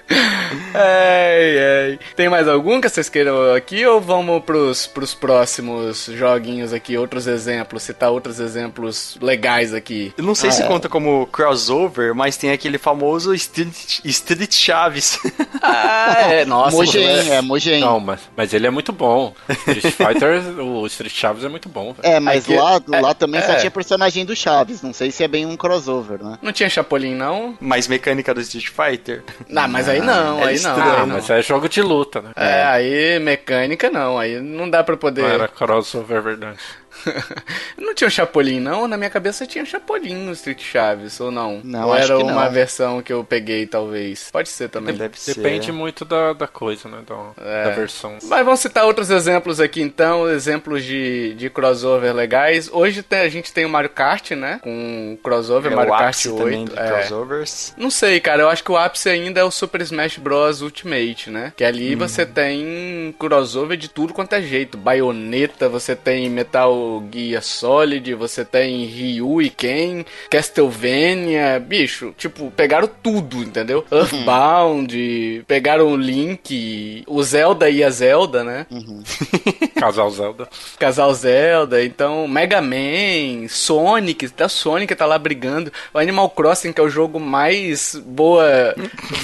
ai, ai. Tem mais algum que vocês queiram aqui ou vamos pros, pros próximos joguinhos aqui? Outros exemplos, citar outros exemplos legais aqui. Eu não sei ah, se é. conta como crossover, mas tem aquele famoso Street, Street Chaves. ah, é, nossa. Mogen, é, Mogen. Não, mas, mas ele é muito bom. Street Fighter, o Street Chaves é muito bom. É, mas Aqui, lá, é, lá também é. só tinha personagem do Chaves. Não sei se é bem um crossover, né? Não tinha Chapolin, não? Mais mecânica do Street Fighter. Não, mas aí não, é aí não. Ah, mas é jogo de luta, né? É, é, aí mecânica não, aí não dá pra poder. Não era crossover, é verdade. não tinha o Chapolin, não? Na minha cabeça tinha Chapolin no Street Chaves, ou não? Não, ou era uma versão que eu peguei, talvez. Pode ser também. Deve Depende ser. muito da, da coisa, né? Da, é. da, versão. Mas vamos citar outros exemplos aqui, então. Exemplos de, de crossover legais. Hoje tem, a gente tem o Mario Kart, né? Com crossover, é, Mario Kart 8. é. crossovers. Não sei, cara. Eu acho que o ápice ainda é o Super Smash Bros. Ultimate, né? Que ali hum. você tem crossover de tudo quanto é jeito. Baioneta, você tem Metal Gear Solid, você tem Ryu e Ken, Castlevania, bicho, tipo, pegaram tudo, entendeu? Uhum. Earthbound, pegaram o Link, o Zelda e a Zelda, né? Uhum. Casal Zelda. Casal Zelda, então Mega Man, Sonic, até Sonic tá lá brigando. O Animal Crossing, que é o jogo mais boa,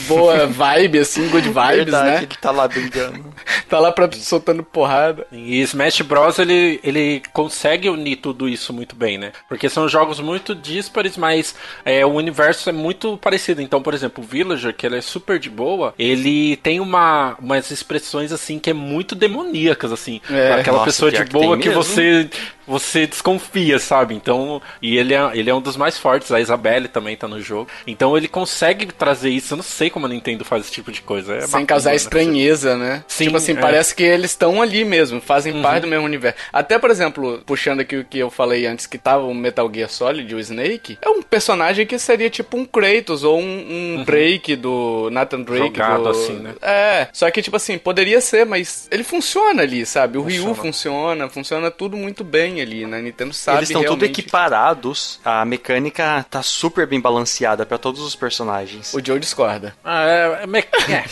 boa vibe, assim, good vibes, Verdade, né? Ele tá lá brigando. tá lá pra, soltando porrada. E Smash Bros, ele, ele consegue unir tudo isso muito bem, né? Porque são jogos muito díspares, mas é, o universo é muito parecido. Então, por exemplo, o Villager, que ele é super de boa, ele tem uma, umas expressões assim que é muito demoníacas, assim. É, aquela nossa, pessoa de boa que, que você você desconfia, sabe? Então, e ele é, ele é um dos mais fortes, a Isabelle também tá no jogo. Então ele consegue trazer isso, eu não sei como a Nintendo faz esse tipo de coisa. É Sem causar né? estranheza, né? Sim, tipo assim, é. parece que eles estão ali mesmo, fazem uhum. parte do mesmo universo. Até, por exemplo, puxando aqui o que eu falei antes, que tava o Metal Gear Solid, o Snake, é um personagem que seria tipo um Kratos ou um, um uhum. Drake do Nathan Drake. Jogado do... assim, né? É, só que tipo assim, poderia ser, mas ele funciona ali, sabe? O funciona. Ryu funciona, funciona tudo muito bem ali, né? Nintendo sabe Eles estão realmente... tudo equiparados. A mecânica tá super bem balanceada para todos os personagens. O Joe discorda. Ah, é, é, me... é.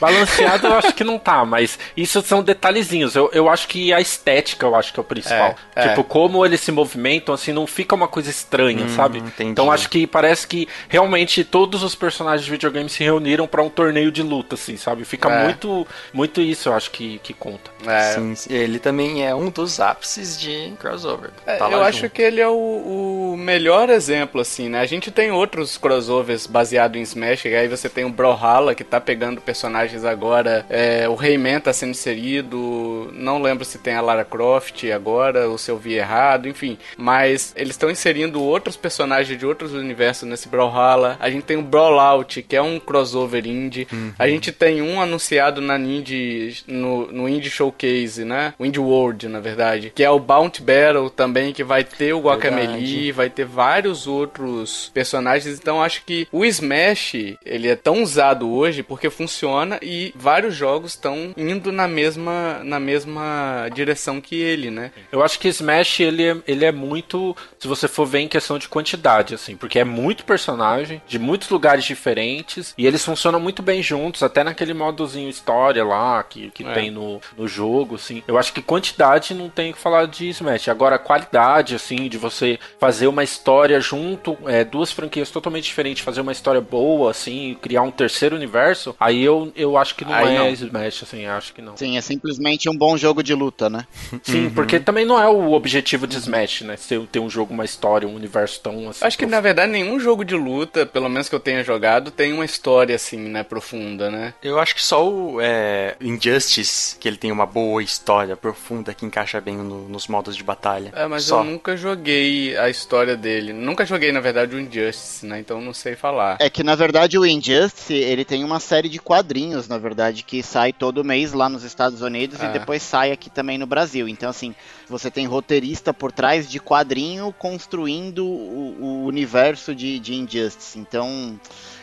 Balanceado eu acho que não tá, mas isso são detalhezinhos. Eu, eu acho que a estética eu acho que é o principal. É. É. Tipo, como eles se movimentam, assim, não fica uma coisa estranha, hum, sabe? Entendi. Então acho que parece que realmente todos os personagens de videogame se reuniram para um torneio de luta, assim, sabe? Fica é. muito, muito isso, eu acho que, que conta. É. Sim, ele também é um dos ápices de crossover. É, tá eu junto. acho que ele é o, o, melhor exemplo, assim, né? A gente tem outros crossovers baseados em Smash, aí você tem o Brawlhalla, que tá pegando personagens agora, é, o Rayman tá sendo inserido, não lembro se tem a Lara Croft agora, ou se eu vi errado, enfim. Mas eles estão inserindo outros personagens de outros universos nesse Brawlhalla. A gente tem o Brawlout, que é um crossover indie. Uhum. A gente tem um anunciado na Indie, no, no Indie Showcase, né? O Indie World, na verdade. Que é o Bounty Battle também, que vai ter o Guacamelee, vai ter vários outros personagens. Então acho que o Smash, ele é tão usado hoje porque funciona e vários jogos estão indo na mesma, na mesma direção que ele, né? Eu acho que Smash, ele é, ele é muito, se você for ver em questão de quantidade, assim, porque é muito personagem, de muitos lugares diferentes, e eles funcionam muito bem juntos, até naquele modozinho história lá, que, que é. tem no, no jogo, assim. Eu acho que quantidade não tem que falar de Smash. Agora, qualidade, assim, de você fazer uma história junto, é, duas franquias totalmente diferentes, fazer uma história boa, assim, criar um terceiro universo, aí eu, eu acho que não aí é não. Smash, assim, acho que não. Sim, é simplesmente um bom jogo de luta, né? Sim, uhum. porque também não é o objetivo de Smash, né? Ter um jogo, uma história, um universo tão assim. Acho que na verdade nenhum jogo de luta, pelo menos que eu tenha jogado, tem uma história assim, né, profunda, né? Eu acho que só o é, Injustice, que ele tem uma boa história profunda que encaixa bem no, nos modos de batalha. É, mas só. eu nunca joguei a história dele. Nunca joguei, na verdade, o Injustice, né? Então não sei falar. É que na verdade o Injustice, ele tem uma série de quadrinhos, na verdade, que sai todo mês lá nos Estados Unidos é. e depois sai aqui também no Brasil. Então, assim, você tem roteirista por trás de quadrinho construindo o, o universo de, de Injustice. Então,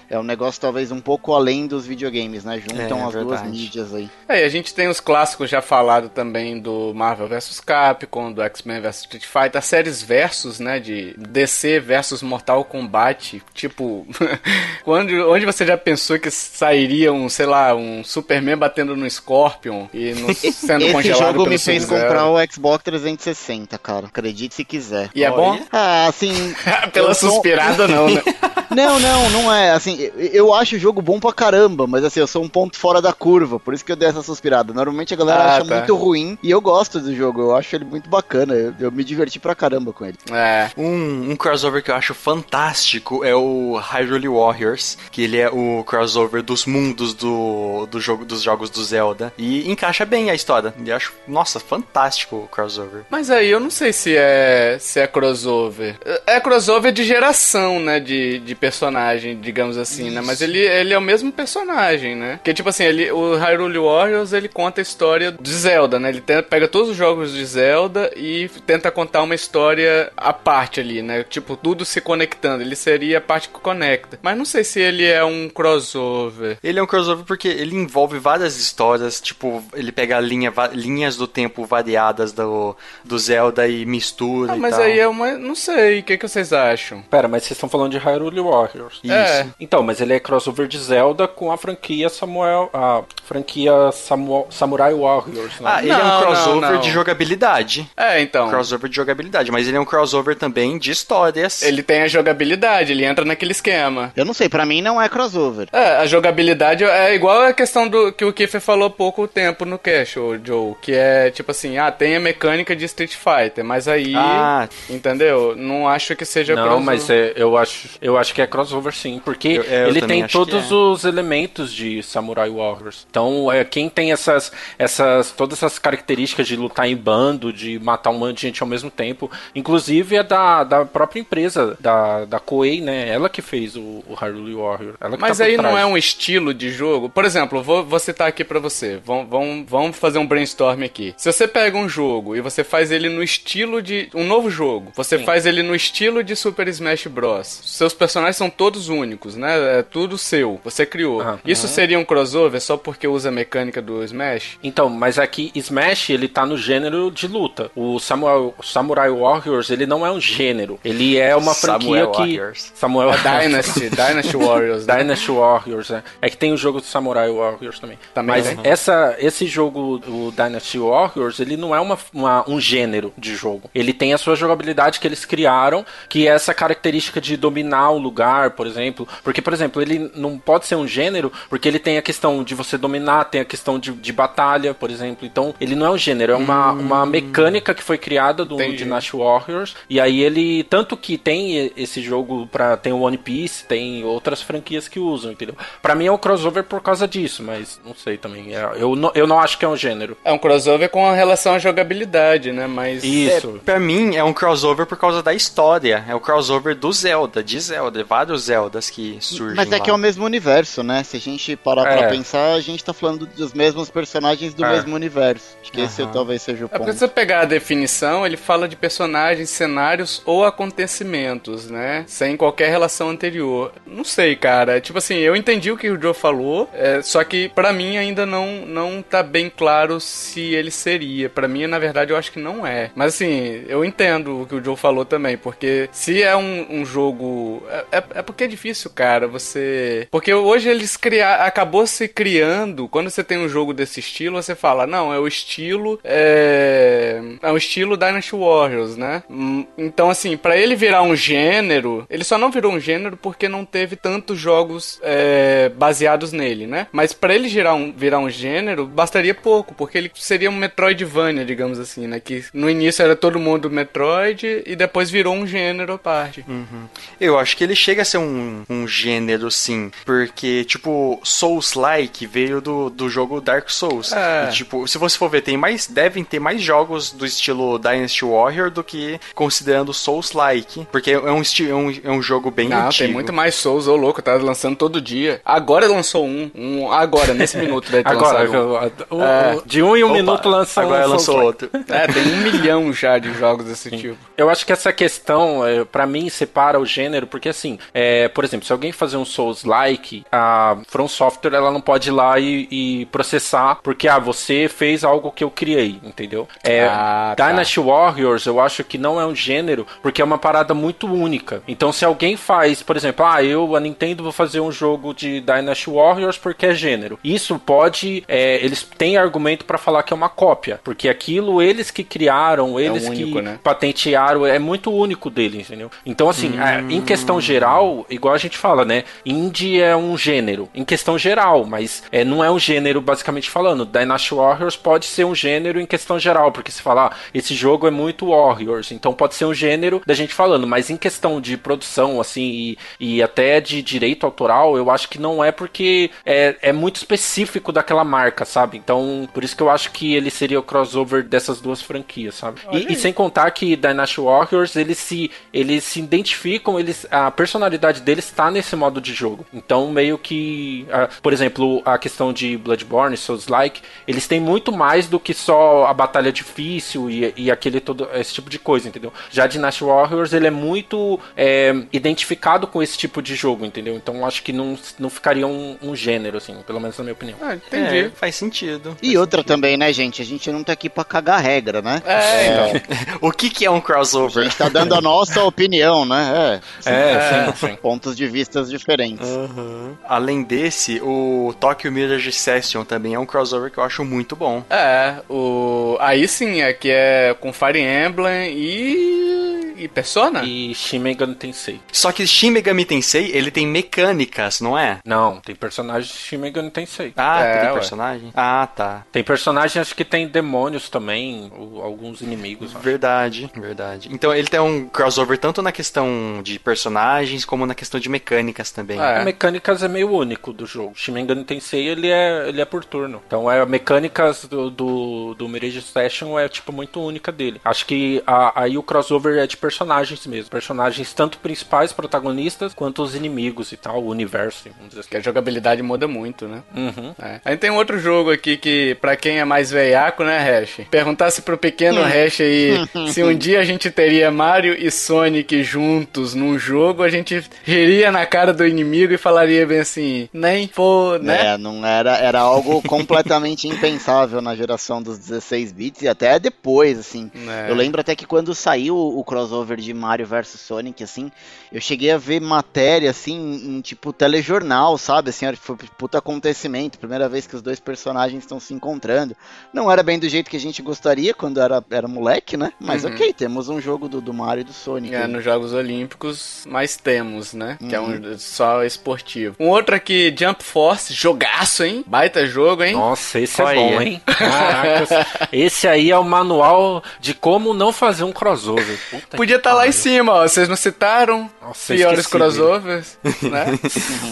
é um negócio talvez um pouco além dos videogames, né? Juntam é, as verdade. duas mídias aí. É, e a gente tem os clássicos já falado também do Marvel vs Capcom, do X-Men vs Street Fighter, as séries versus, né? De DC versus Mortal Kombat. Tipo, quando, onde você já pensou que sairia um, sei lá, um Superman batendo no Scorpion e no, sendo Esse congelado jogo me fez comprar o Xbox 360, cara. Acredite se quiser. E é bom? Ah, assim. Pela suspirada, não, né? Não, não, não é. Assim, eu acho o jogo bom pra caramba, mas assim, eu sou um ponto fora da curva, por isso que eu dei essa suspirada. Normalmente a galera ah, acha tá. muito ruim e eu gosto do jogo, eu acho ele muito bacana. Eu, eu me diverti pra caramba com ele. É. Um, um, crossover que eu acho fantástico é o Hyrule Warriors, que ele é o crossover dos mundos do, do jogo, dos jogos do Zelda. E encaixa bem a história. E acho, nossa, fantástico o crossover. Mas aí eu não sei se é se é crossover. É crossover de geração, né? De, de personagem, digamos assim, Isso. né? Mas ele, ele é o mesmo personagem, né? Porque, tipo assim, ele, o Hyrule Warriors, ele conta a história de Zelda, né? Ele tenta, pega todos os jogos de Zelda e tenta contar uma história à parte ali, né? Tipo, tudo se conectando. Ele seria a parte que conecta. Mas não sei se ele é um crossover. Ele é um crossover porque ele envolve várias histórias, tipo, ele pega linha, linhas do tempo variadas do, do Zelda e mistura ah, e mas tal. aí é uma... Não sei, o que, que vocês acham? Pera, mas vocês estão falando de Hyrule Warriors. Isso. É. Então, mas ele é crossover de Zelda com a franquia Samuel, a franquia Samu, Samurai Warriors. Né? Ah, ele não, é um crossover não, não. de jogabilidade. É, então. Crossover de jogabilidade, mas ele é um crossover também de histórias. Ele tem a jogabilidade, ele entra naquele esquema. Eu não sei, para mim não é crossover. É, a jogabilidade é igual a questão do que o Kiefer falou há pouco tempo no Cash, o Joe, que é tipo assim, ah, tem a mecânica de Street Fighter, mas aí, ah. entendeu? Não acho que seja não, crossover. Não, mas é, eu acho, eu acho que é crossover sim, porque eu, eu ele tem todos é. os elementos de Samurai Warriors. Então, é, quem tem essas, essas, todas essas características de lutar em bando, de matar um monte de gente ao mesmo tempo, inclusive é da, da própria empresa, da, da Koei, né? Ela que fez o, o Hyrule Warrior. Ela Mas tá aí não é um estilo de jogo? Por exemplo, vou, vou citar aqui para você. Vamos, vamos, vamos fazer um brainstorm aqui. Se você pega um jogo e você faz ele no estilo de. um novo jogo, você Sim. faz ele no estilo estilo de Super Smash Bros. Seus personagens são todos únicos, né? É tudo seu, você criou. Uhum. Isso seria um crossover só porque usa a mecânica do Smash? Então, mas aqui Smash ele tá no gênero de luta. O Samurai, Samurai Warriors ele não é um gênero, ele é uma franquia Samuel que Warriors. Samuel Dynasty, Dynasty Warriors. Né? Dynasty Warriors, né? É que tem o jogo do Samurai Warriors também. também mas né? essa, esse jogo, o Dynasty Warriors, ele não é uma, uma, um gênero de jogo. Ele tem a sua jogabilidade que eles criaram, que é essa característica de dominar o lugar, por exemplo. Porque, por exemplo, ele não pode ser um gênero, porque ele tem a questão de você dominar, tem a questão de, de batalha, por exemplo. Então, ele não é um gênero, é uma, hum. uma mecânica que foi criada do Entendi. Dynasty Warriors. E aí ele, tanto que tem esse jogo para tem o One Piece, tem outras franquias que usam, entendeu? Para mim é um crossover por causa disso, mas não sei também. É, eu, não, eu não acho que é um gênero. É um crossover com relação à jogabilidade, né? Mas isso. É, para mim é um crossover por causa da história. É o crossover do Zelda, de Zelda, vários Zeldas que surgem. Mas é lá. que é o mesmo universo, né? Se a gente parar é. pra pensar, a gente tá falando dos mesmos personagens do é. mesmo universo. Acho que uhum. esse talvez seja o ponto. É pra você pegar a definição, ele fala de personagens, cenários ou acontecimentos, né? Sem qualquer relação anterior. Não sei, cara. Tipo assim, eu entendi o que o Joe falou, é, só que para mim ainda não, não tá bem claro se ele seria. para mim, na verdade, eu acho que não é. Mas assim, eu entendo o que o Joe falou também, porque se é um, um jogo. É, é, é porque é difícil, cara, você. Porque hoje eles criar, acabou se criando. Quando você tem um jogo desse estilo, você fala, não, é o estilo. É, é o estilo Dynasty Warriors, né? Hum, então, assim, para ele virar um gênero, ele só não virou um gênero porque não teve tantos jogos é, baseados nele, né? Mas para ele virar um, virar um gênero, bastaria pouco, porque ele seria um Metroidvania, digamos assim, né? Que no início era todo mundo Metroid e depois virou um gênero à parte. Uhum. Eu acho que ele chega a ser um, um gênero, sim, porque, tipo, Souls-like veio do, do jogo Dark Souls. É. E, tipo, se você for ver, tem mais, devem ter mais jogos do estilo Dynasty Warrior do que considerando Souls-like, porque é um, é um, é um jogo bem Não, antigo. tem muito mais Souls, ô louco, tá lançando todo dia. Agora lançou um, um agora, nesse minuto deve Agora, o, o, é. de um em um Opa, minuto lançou agora um lançou outro. É, tem um milhão já de jogos desse Sim. tipo. Eu acho que essa questão, é, para mim, separa o gênero, porque assim, é, por exemplo, se alguém fazer um Souls-like, a From Software ela não pode ir lá e, e, processar, porque ah, você fez algo que eu criei, entendeu? É, ah, tá. Dynasty Warriors, eu acho que não é um gênero, porque é uma parada muito única. Então, se alguém faz, por exemplo, ah, eu, a Nintendo, vou fazer um jogo de Dynasty Warriors porque é gênero. Isso pode, é, eles têm argumento para falar que é uma cópia, porque aquilo eles que criaram, eles é único, que né? patentearam, é muito único deles, entendeu? Então, assim, hum... em questão geral, igual a gente fala, né? Indie é um gênero, em questão geral, mas é, não é um gênero basicamente falando. Dynasty Warriors pode ser um gênero em questão geral, porque se falar, ah, esse jogo é muito Warriors, então pode ser um gênero da gente falando, mas em questão de produção, assim, e, e até de direito autoral, eu acho que não é porque é, é muito específico daquela marca, sabe? Então, por isso que eu acho que ele seria o crossover dessas duas franquias, sabe? E, e, sem contar que Dynasty Warriors, eles se, eles se identificam, eles, a personalidade deles está nesse modo de jogo. Então, meio que, por exemplo, a questão de Bloodborne, Souls-like, eles têm muito mais do que só a batalha difícil e, e aquele todo esse tipo de coisa, entendeu? Já Dynasty Warriors, ele é muito é, identificado com esse tipo de jogo, entendeu? Então, acho que não, não ficaria um, um gênero, assim, pelo menos na minha opinião. Ah, entendi. É, faz sentido. E faz outra sentido. também, né, gente? A gente não tá aqui pra cagar regra, né? É, é. Então. o que, que é um crossover? A gente tá dando a nossa opinião, né? É, é, sim, sim. Pontos de vistas diferentes. Uhum. Além desse, o Tokyo Mirage Session também é um crossover que eu acho muito bom. É, o... aí sim, é que é com Fire Emblem e e Persona? E Shin Megami Tensei. Só que Shin Megami Tensei, ele tem mecânicas, não é? Não, tem personagens de Shin Megami Tensei. Ah, é, tem personagem? Ah, tá. Tem personagem, acho que tem demônios também, alguns inimigos. Verdade, acho. verdade. Então ele tem um crossover tanto na questão de personagens como na questão de mecânicas também. É, mecânicas é meio único do jogo. Shin Megami Tensei, ele é, ele é por turno. Então é mecânicas do, do, do Mirage Session é tipo muito única dele. Acho que a, aí o crossover é de personagens mesmo. Personagens tanto principais, protagonistas, quanto os inimigos e tal, o universo. Vamos dizer assim. Que a jogabilidade muda muito, né? Uhum. É. Aí tem outro jogo aqui que, para quem é mais veiaco, né, Hash? Perguntasse pro pequeno Hash aí se um dia a gente teria Mario e Sonic juntos num jogo, a gente riria na cara do inimigo e falaria bem assim, nem pô, né? É, não era, era algo completamente impensável na geração dos 16 bits e até depois, assim. É. Eu lembro até que quando saiu o crossover de Mario vs Sonic, assim, eu cheguei a ver matéria, assim, em tipo telejornal, sabe? Assim, foi puta acontecimento, primeira vez que os dois personagens estão se encontrando. Não era bem do jeito que a gente gostaria quando era, era moleque, né? Mas uhum. ok, temos um jogo do, do Mario e do Sonic. É, nos Jogos Olímpicos, mas temos, né? Uhum. Que é um uhum. Só esportivo. Um outro aqui, Jump Force, jogaço, hein? Baita jogo, hein? Nossa, esse é bom, hein? Caraca, esse aí é o manual de como não fazer um crossover. Puta Podia estar tá lá em cima, ó. Vocês não citaram? Nossa, Piores crossovers, né?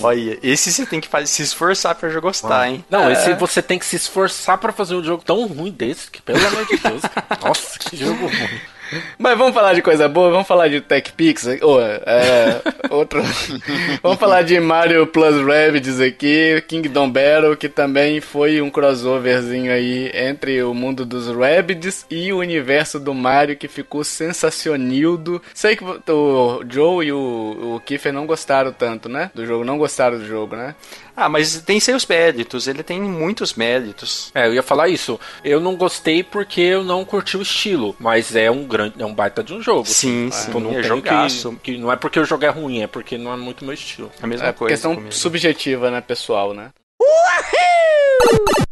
Olha, esse você tem que fazer, se esforçar pra eu gostar, ah. hein? Não, é. esse você tem que se esforçar pra fazer um jogo tão ruim desse, que pelo amor de Deus. Nossa, que jogo ruim. Mas vamos falar de coisa boa, vamos falar de Tech Pix, ou, é, outro. vamos falar de Mario Plus Rabbids aqui, Kingdom Battle, que também foi um crossoverzinho aí entre o mundo dos Rabbids e o universo do Mario, que ficou sensacionildo. Sei que o Joe e o, o Kiefer não gostaram tanto, né? Do jogo, não gostaram do jogo, né? Ah, mas tem seus méritos, ele tem muitos méritos. É, eu ia falar isso. Eu não gostei porque eu não curti o estilo, mas é um grande, é um baita de um jogo. Sim, assim. sim. Não é jogaço. Que, que, não é porque o jogo é ruim, é porque não é muito meu estilo. A mesma é coisa. Questão comigo. subjetiva, né, pessoal, né? Uhul!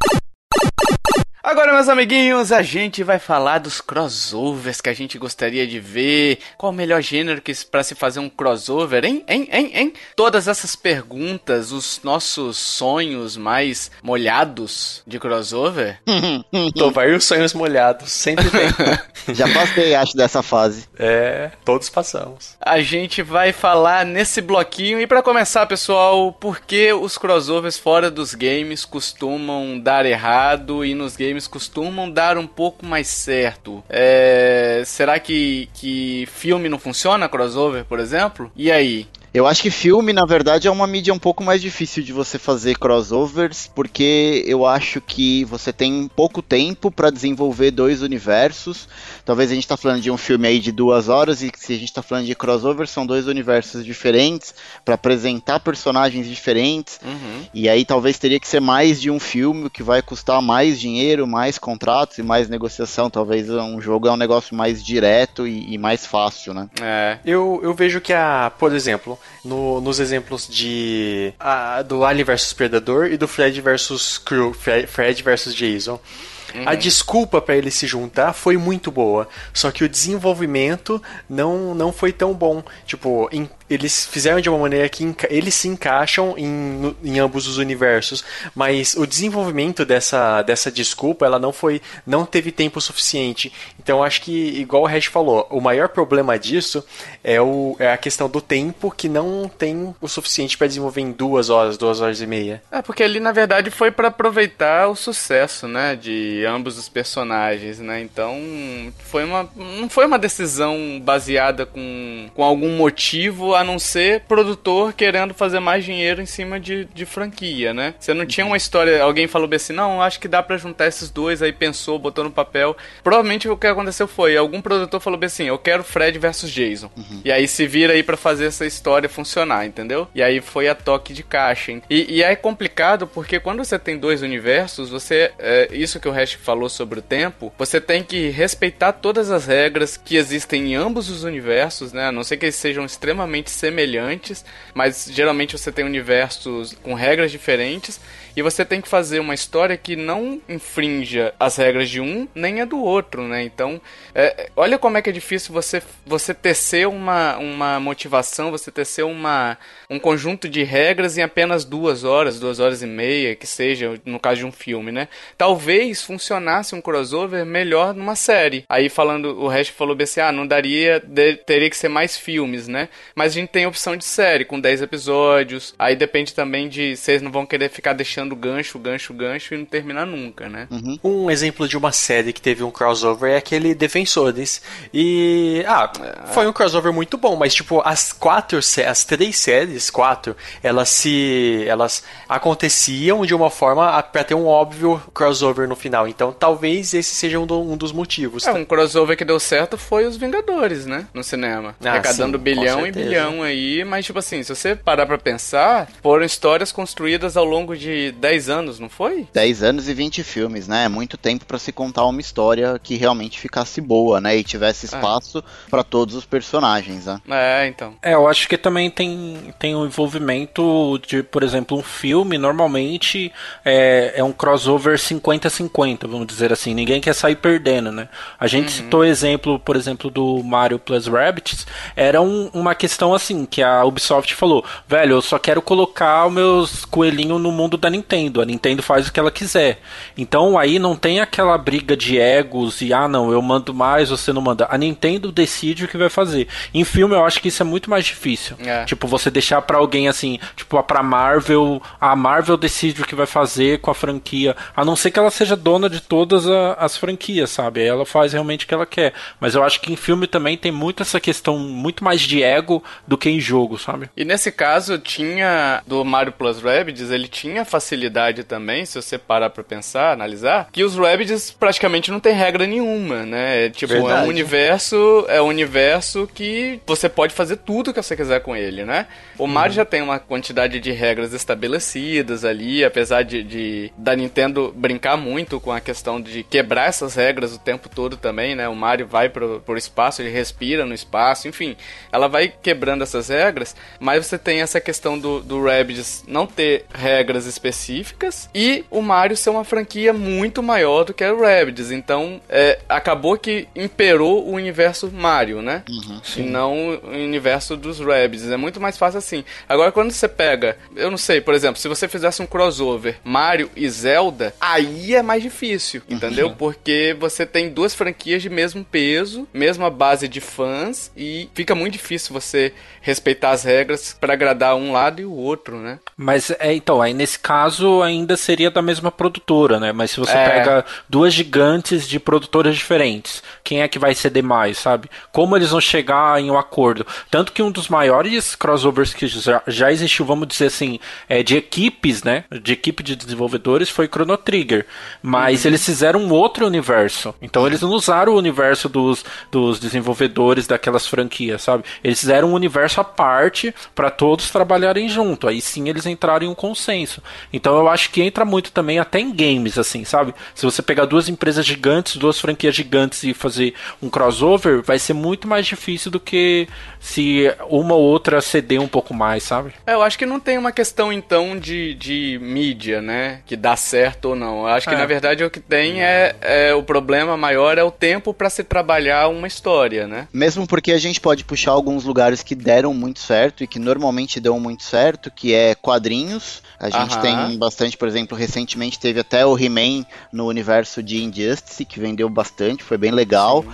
Agora, meus amiguinhos, a gente vai falar dos crossovers que a gente gostaria de ver. Qual o melhor gênero que para se fazer um crossover, hein? Hein? Hein? Hein? Todas essas perguntas, os nossos sonhos mais molhados de crossover. Tô vai os sonhos molhados, sempre tem. Já passei, acho, dessa fase. É, todos passamos. A gente vai falar nesse bloquinho e para começar, pessoal, por que os crossovers fora dos games costumam dar errado e nos games games costumam dar um pouco mais certo. É, será que, que filme não funciona, crossover, por exemplo? E aí? Eu acho que filme, na verdade, é uma mídia um pouco mais difícil de você fazer crossovers, porque eu acho que você tem pouco tempo para desenvolver dois universos. Talvez a gente tá falando de um filme aí de duas horas e se a gente tá falando de crossover, são dois universos diferentes para apresentar personagens diferentes. Uhum. E aí talvez teria que ser mais de um filme, que vai custar mais dinheiro, mais contratos e mais negociação. Talvez um jogo é um negócio mais direto e, e mais fácil, né? É. Eu, eu vejo que a, por exemplo, no, nos exemplos de a, do Alien vs Predador e do Fred vs Crew, Fred, Fred vs Jason. Uhum. A desculpa para ele se juntar foi muito boa, só que o desenvolvimento não, não foi tão bom. Tipo, em, eles fizeram de uma maneira que eles se encaixam em, em ambos os universos, mas o desenvolvimento dessa, dessa desculpa, ela não foi, não teve tempo suficiente. Então acho que, igual o Hash falou, o maior problema disso é, o, é a questão do tempo que não tem o suficiente para desenvolver em duas horas, duas horas e meia. É, porque ali na verdade foi para aproveitar o sucesso, né, de ambos os personagens, né? Então foi uma, não foi uma decisão baseada com, com algum motivo a não ser produtor querendo fazer mais dinheiro em cima de, de franquia, né? Você não tinha uma história, alguém falou bem assim, não, acho que dá para juntar esses dois, aí pensou, botou no papel. Provavelmente o que aconteceu foi, algum produtor falou bem assim, eu quero Fred versus Jason. Uhum. E aí se vira aí para fazer essa história funcionar, entendeu? E aí foi a toque de caixa. Hein? E, e é complicado porque quando você tem dois universos, você, é, isso que o Hash falou sobre o tempo, você tem que respeitar todas as regras que existem em ambos os universos, né? A não ser que eles sejam extremamente semelhantes, mas geralmente você tem universos com regras diferentes e você tem que fazer uma história que não infrinja as regras de um nem a do outro, né? Então, é, olha como é que é difícil você, você tecer uma, uma motivação, você tecer uma, um conjunto de regras em apenas duas horas, duas horas e meia, que seja, no caso de um filme, né? Talvez funcionasse um crossover melhor numa série. Aí falando, o resto falou BC, ah, não daria, de, teria que ser mais filmes, né? Mas a gente tem opção de série, com 10 episódios. Aí depende também de, vocês não vão querer ficar deixando puxando gancho, gancho, gancho e não termina nunca, né? Uhum. Um exemplo de uma série que teve um crossover é aquele Defensores. E. Ah, foi um crossover muito bom, mas tipo, as quatro, as três séries, quatro, elas se. elas aconteciam de uma forma para ter um óbvio crossover no final. Então talvez esse seja um, do, um dos motivos. É, um crossover que deu certo foi os Vingadores, né? No cinema. Ah, arrecadando sim, bilhão e bilhão aí, mas tipo assim, se você parar pra pensar, foram histórias construídas ao longo de 10 anos, não foi? 10 anos e 20 filmes, né? É muito tempo para se contar uma história que realmente ficasse boa, né? E tivesse é. espaço é. para todos os personagens, né? É, então. É, eu acho que também tem, tem um envolvimento de, por exemplo, um filme, normalmente é, é um crossover 50-50, vamos dizer assim. Ninguém quer sair perdendo, né? A gente uhum. citou exemplo, por exemplo, do Mario Plus Rabbids, era um, uma questão assim, que a Ubisoft falou, velho, eu só quero colocar os meus coelhinhos no mundo da Nintendo. A Nintendo faz o que ela quiser. Então aí não tem aquela briga de egos e ah não, eu mando mais, você não manda. A Nintendo decide o que vai fazer. Em filme eu acho que isso é muito mais difícil. É. Tipo, você deixar para alguém assim, tipo, pra Marvel, a Marvel decide o que vai fazer com a franquia, a não ser que ela seja dona de todas a, as franquias, sabe? Aí ela faz realmente o que ela quer. Mas eu acho que em filme também tem muito essa questão, muito mais de ego do que em jogo, sabe? E nesse caso tinha do Mario Plus Rabbids, ele tinha facilidade também, se você parar pra pensar, analisar, que os Rabbids praticamente não tem regra nenhuma, né? É, tipo, Verdade. é um universo, é um universo que você pode fazer tudo que você quiser com ele, né? O Mario uhum. já tem uma quantidade de regras estabelecidas ali, apesar de, de da Nintendo brincar muito com a questão de quebrar essas regras o tempo todo também, né? O Mario vai pro, pro espaço, ele respira no espaço, enfim, ela vai quebrando essas regras, mas você tem essa questão do, do Rabbids não ter regras específicas e o Mario ser uma franquia muito maior do que o Rabbids. Então, é, acabou que imperou o universo Mario, né? Uhum, e não o universo dos Rabbids. É muito mais fácil assim. Agora, quando você pega, eu não sei, por exemplo, se você fizesse um crossover Mario e Zelda, aí é mais difícil, entendeu? Uhum. Porque você tem duas franquias de mesmo peso, mesma base de fãs e fica muito difícil você respeitar as regras para agradar um lado e o outro, né? Mas é então, aí nesse caso ainda seria da mesma produtora, né? Mas se você é. pega duas gigantes de produtoras diferentes, quem é que vai ceder mais, sabe? Como eles vão chegar em um acordo? Tanto que um dos maiores crossovers que já, já existiu, vamos dizer assim, é, de equipes, né? De equipe de desenvolvedores foi Chrono Trigger. Mas uhum. eles fizeram um outro universo. Então eles não usaram o universo dos, dos desenvolvedores daquelas franquias, sabe? Eles fizeram um universo à parte para todos trabalharem junto. Aí sim eles entraram em um consenso. Então eu acho que entra muito também até em games, assim, sabe? Se você pegar duas empresas gigantes, duas franquias gigantes e fazer um crossover, vai ser muito mais difícil do que se uma ou outra ceder um pouco mais, sabe? É, eu acho que não tem uma questão então de, de mídia, né? Que dá certo ou não. Eu acho que é. na verdade o que tem é, é o problema maior é o tempo para se trabalhar uma história, né? Mesmo porque a gente pode puxar alguns lugares que deram muito certo e que normalmente dão muito certo, que é quadrinhos. A gente Aham. tem bastante, por exemplo, recentemente teve até o He-Man no universo de Injustice, que vendeu bastante, foi bem legal.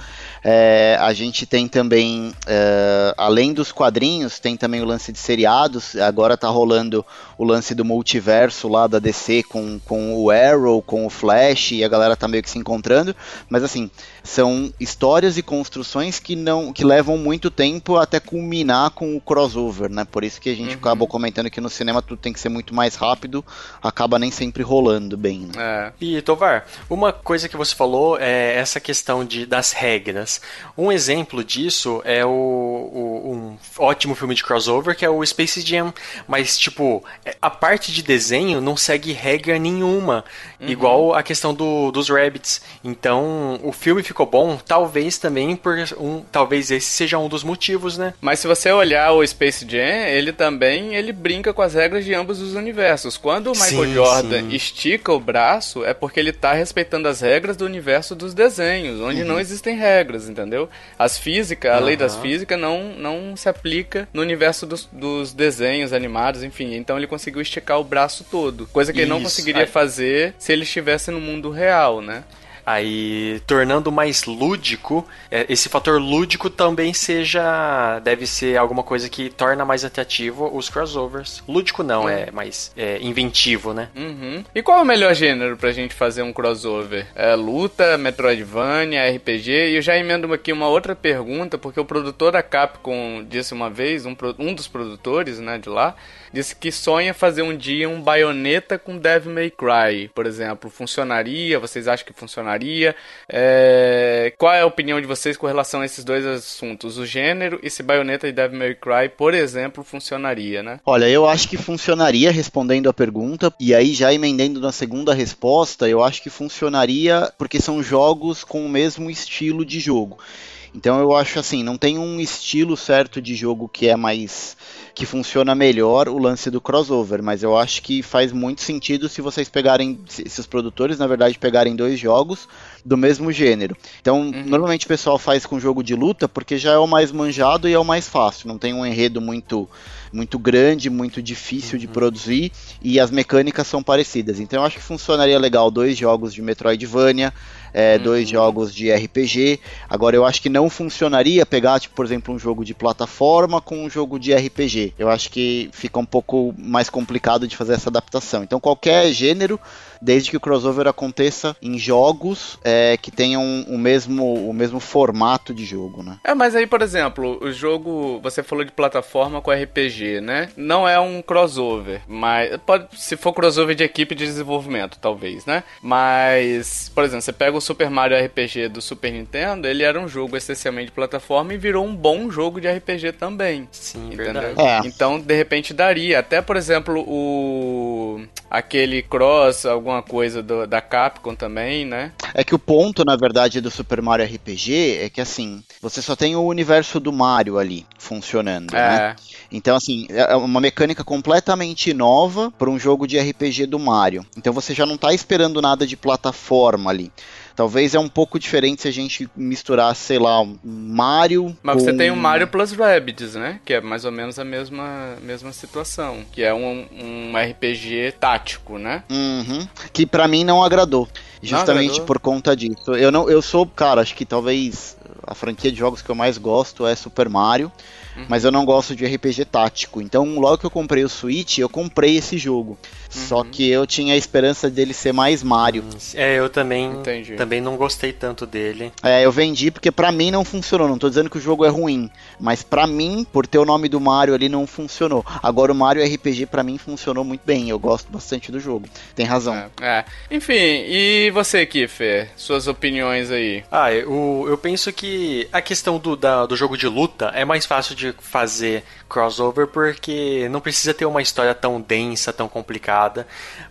É, a gente tem também, é, além dos quadrinhos, tem também o lance de seriados. Agora tá rolando o lance do multiverso lá da DC com, com o Arrow, com o Flash, e a galera tá meio que se encontrando. Mas assim, são histórias e construções que não que levam muito tempo até culminar com o crossover, né? Por isso que a gente uhum. acabou comentando que no cinema tudo tem que ser muito mais rápido, acaba nem sempre rolando bem. Né? É. E Tovar, uma coisa que você falou é essa questão de, das regras. Um exemplo disso é o, o um ótimo filme de crossover que é o Space Jam, mas tipo a parte de desenho não segue regra nenhuma, uhum. igual a questão do, dos rabbits. Então o filme ficou bom, talvez também por um, talvez esse seja um dos motivos, né? Mas se você olhar o Space Jam, ele também ele brinca com as regras de ambos os universos. Quando o Michael sim, Jordan sim. estica o braço, é porque ele está respeitando as regras do universo dos desenhos, onde uhum. não existem regras, entendeu? As físicas, a uhum. lei das físicas não, não se aplica no universo dos, dos desenhos animados, enfim. Então ele conseguiu esticar o braço todo, coisa que Isso. ele não conseguiria fazer se ele estivesse no mundo real, né? Aí, tornando mais lúdico, é, esse fator lúdico também seja. deve ser alguma coisa que torna mais atrativo os crossovers. Lúdico não, é mais é, inventivo, né? Uhum. E qual é o melhor gênero pra gente fazer um crossover? É luta, Metroidvania, RPG? E eu já emendo aqui uma outra pergunta, porque o produtor da Capcom disse uma vez, um, um dos produtores né, de lá, disse que sonha fazer um dia um baioneta com Devil May Cry, por exemplo. Funcionaria? Vocês acham que funcionaria? É... Qual é a opinião de vocês com relação a esses dois assuntos? O gênero e se baioneta e Devil May Cry, por exemplo, funcionaria, né? Olha, eu acho que funcionaria respondendo a pergunta, e aí já emendando na segunda resposta, eu acho que funcionaria porque são jogos com o mesmo estilo de jogo. Então eu acho assim, não tem um estilo certo de jogo que é mais que funciona melhor o lance do crossover, mas eu acho que faz muito sentido se vocês pegarem, se, os produtores na verdade pegarem dois jogos do mesmo gênero. Então, uhum. normalmente o pessoal faz com jogo de luta porque já é o mais manjado e é o mais fácil, não tem um enredo muito muito grande, muito difícil uhum. de produzir e as mecânicas são parecidas. Então eu acho que funcionaria legal dois jogos de Metroidvania, é, uhum. dois jogos de RPG. Agora eu acho que não funcionaria pegar, tipo, por exemplo, um jogo de plataforma com um jogo de RPG. Eu acho que fica um pouco mais complicado de fazer essa adaptação. Então qualquer gênero desde que o crossover aconteça em jogos é, que tenham o mesmo, o mesmo formato de jogo, né? É, mas aí, por exemplo, o jogo, você falou de plataforma com RPG, né? Não é um crossover, mas pode, se for crossover de equipe de desenvolvimento, talvez, né? Mas, por exemplo, você pega o Super Mario RPG do Super Nintendo, ele era um jogo essencialmente de plataforma e virou um bom jogo de RPG também. Sim, entendeu? verdade. É. Então, de repente daria. Até, por exemplo, o aquele cross, alguma coisa do, da Capcom também, né? É que o ponto, na verdade, do Super Mario RPG é que assim, você só tem o universo do Mario ali funcionando, é. né? Então, assim, é uma mecânica completamente nova para um jogo de RPG do Mario. Então você já não está esperando nada de plataforma ali. Talvez é um pouco diferente se a gente misturar, sei lá, Mario. Mas com... você tem o Mario plus Rabbids, né? Que é mais ou menos a mesma, mesma situação. Que é um, um RPG tático, né? Uhum. Que para mim não agradou. Justamente não agradou. por conta disso. Eu não, eu sou, cara, acho que talvez a franquia de jogos que eu mais gosto é Super Mario. Uhum. Mas eu não gosto de RPG tático. Então, logo que eu comprei o Switch, eu comprei esse jogo. Uhum. Só que eu tinha a esperança dele ser mais Mario. É, eu também, também não gostei tanto dele. É, eu vendi porque para mim não funcionou. Não tô dizendo que o jogo é ruim, mas para mim, por ter o nome do Mario ali, não funcionou. Agora o Mario RPG para mim funcionou muito bem. Eu gosto bastante do jogo. Tem razão. É, é. Enfim, e você, Kiffer? Suas opiniões aí? Ah, eu, eu penso que a questão do, da, do jogo de luta é mais fácil de fazer crossover porque não precisa ter uma história tão densa, tão complicada,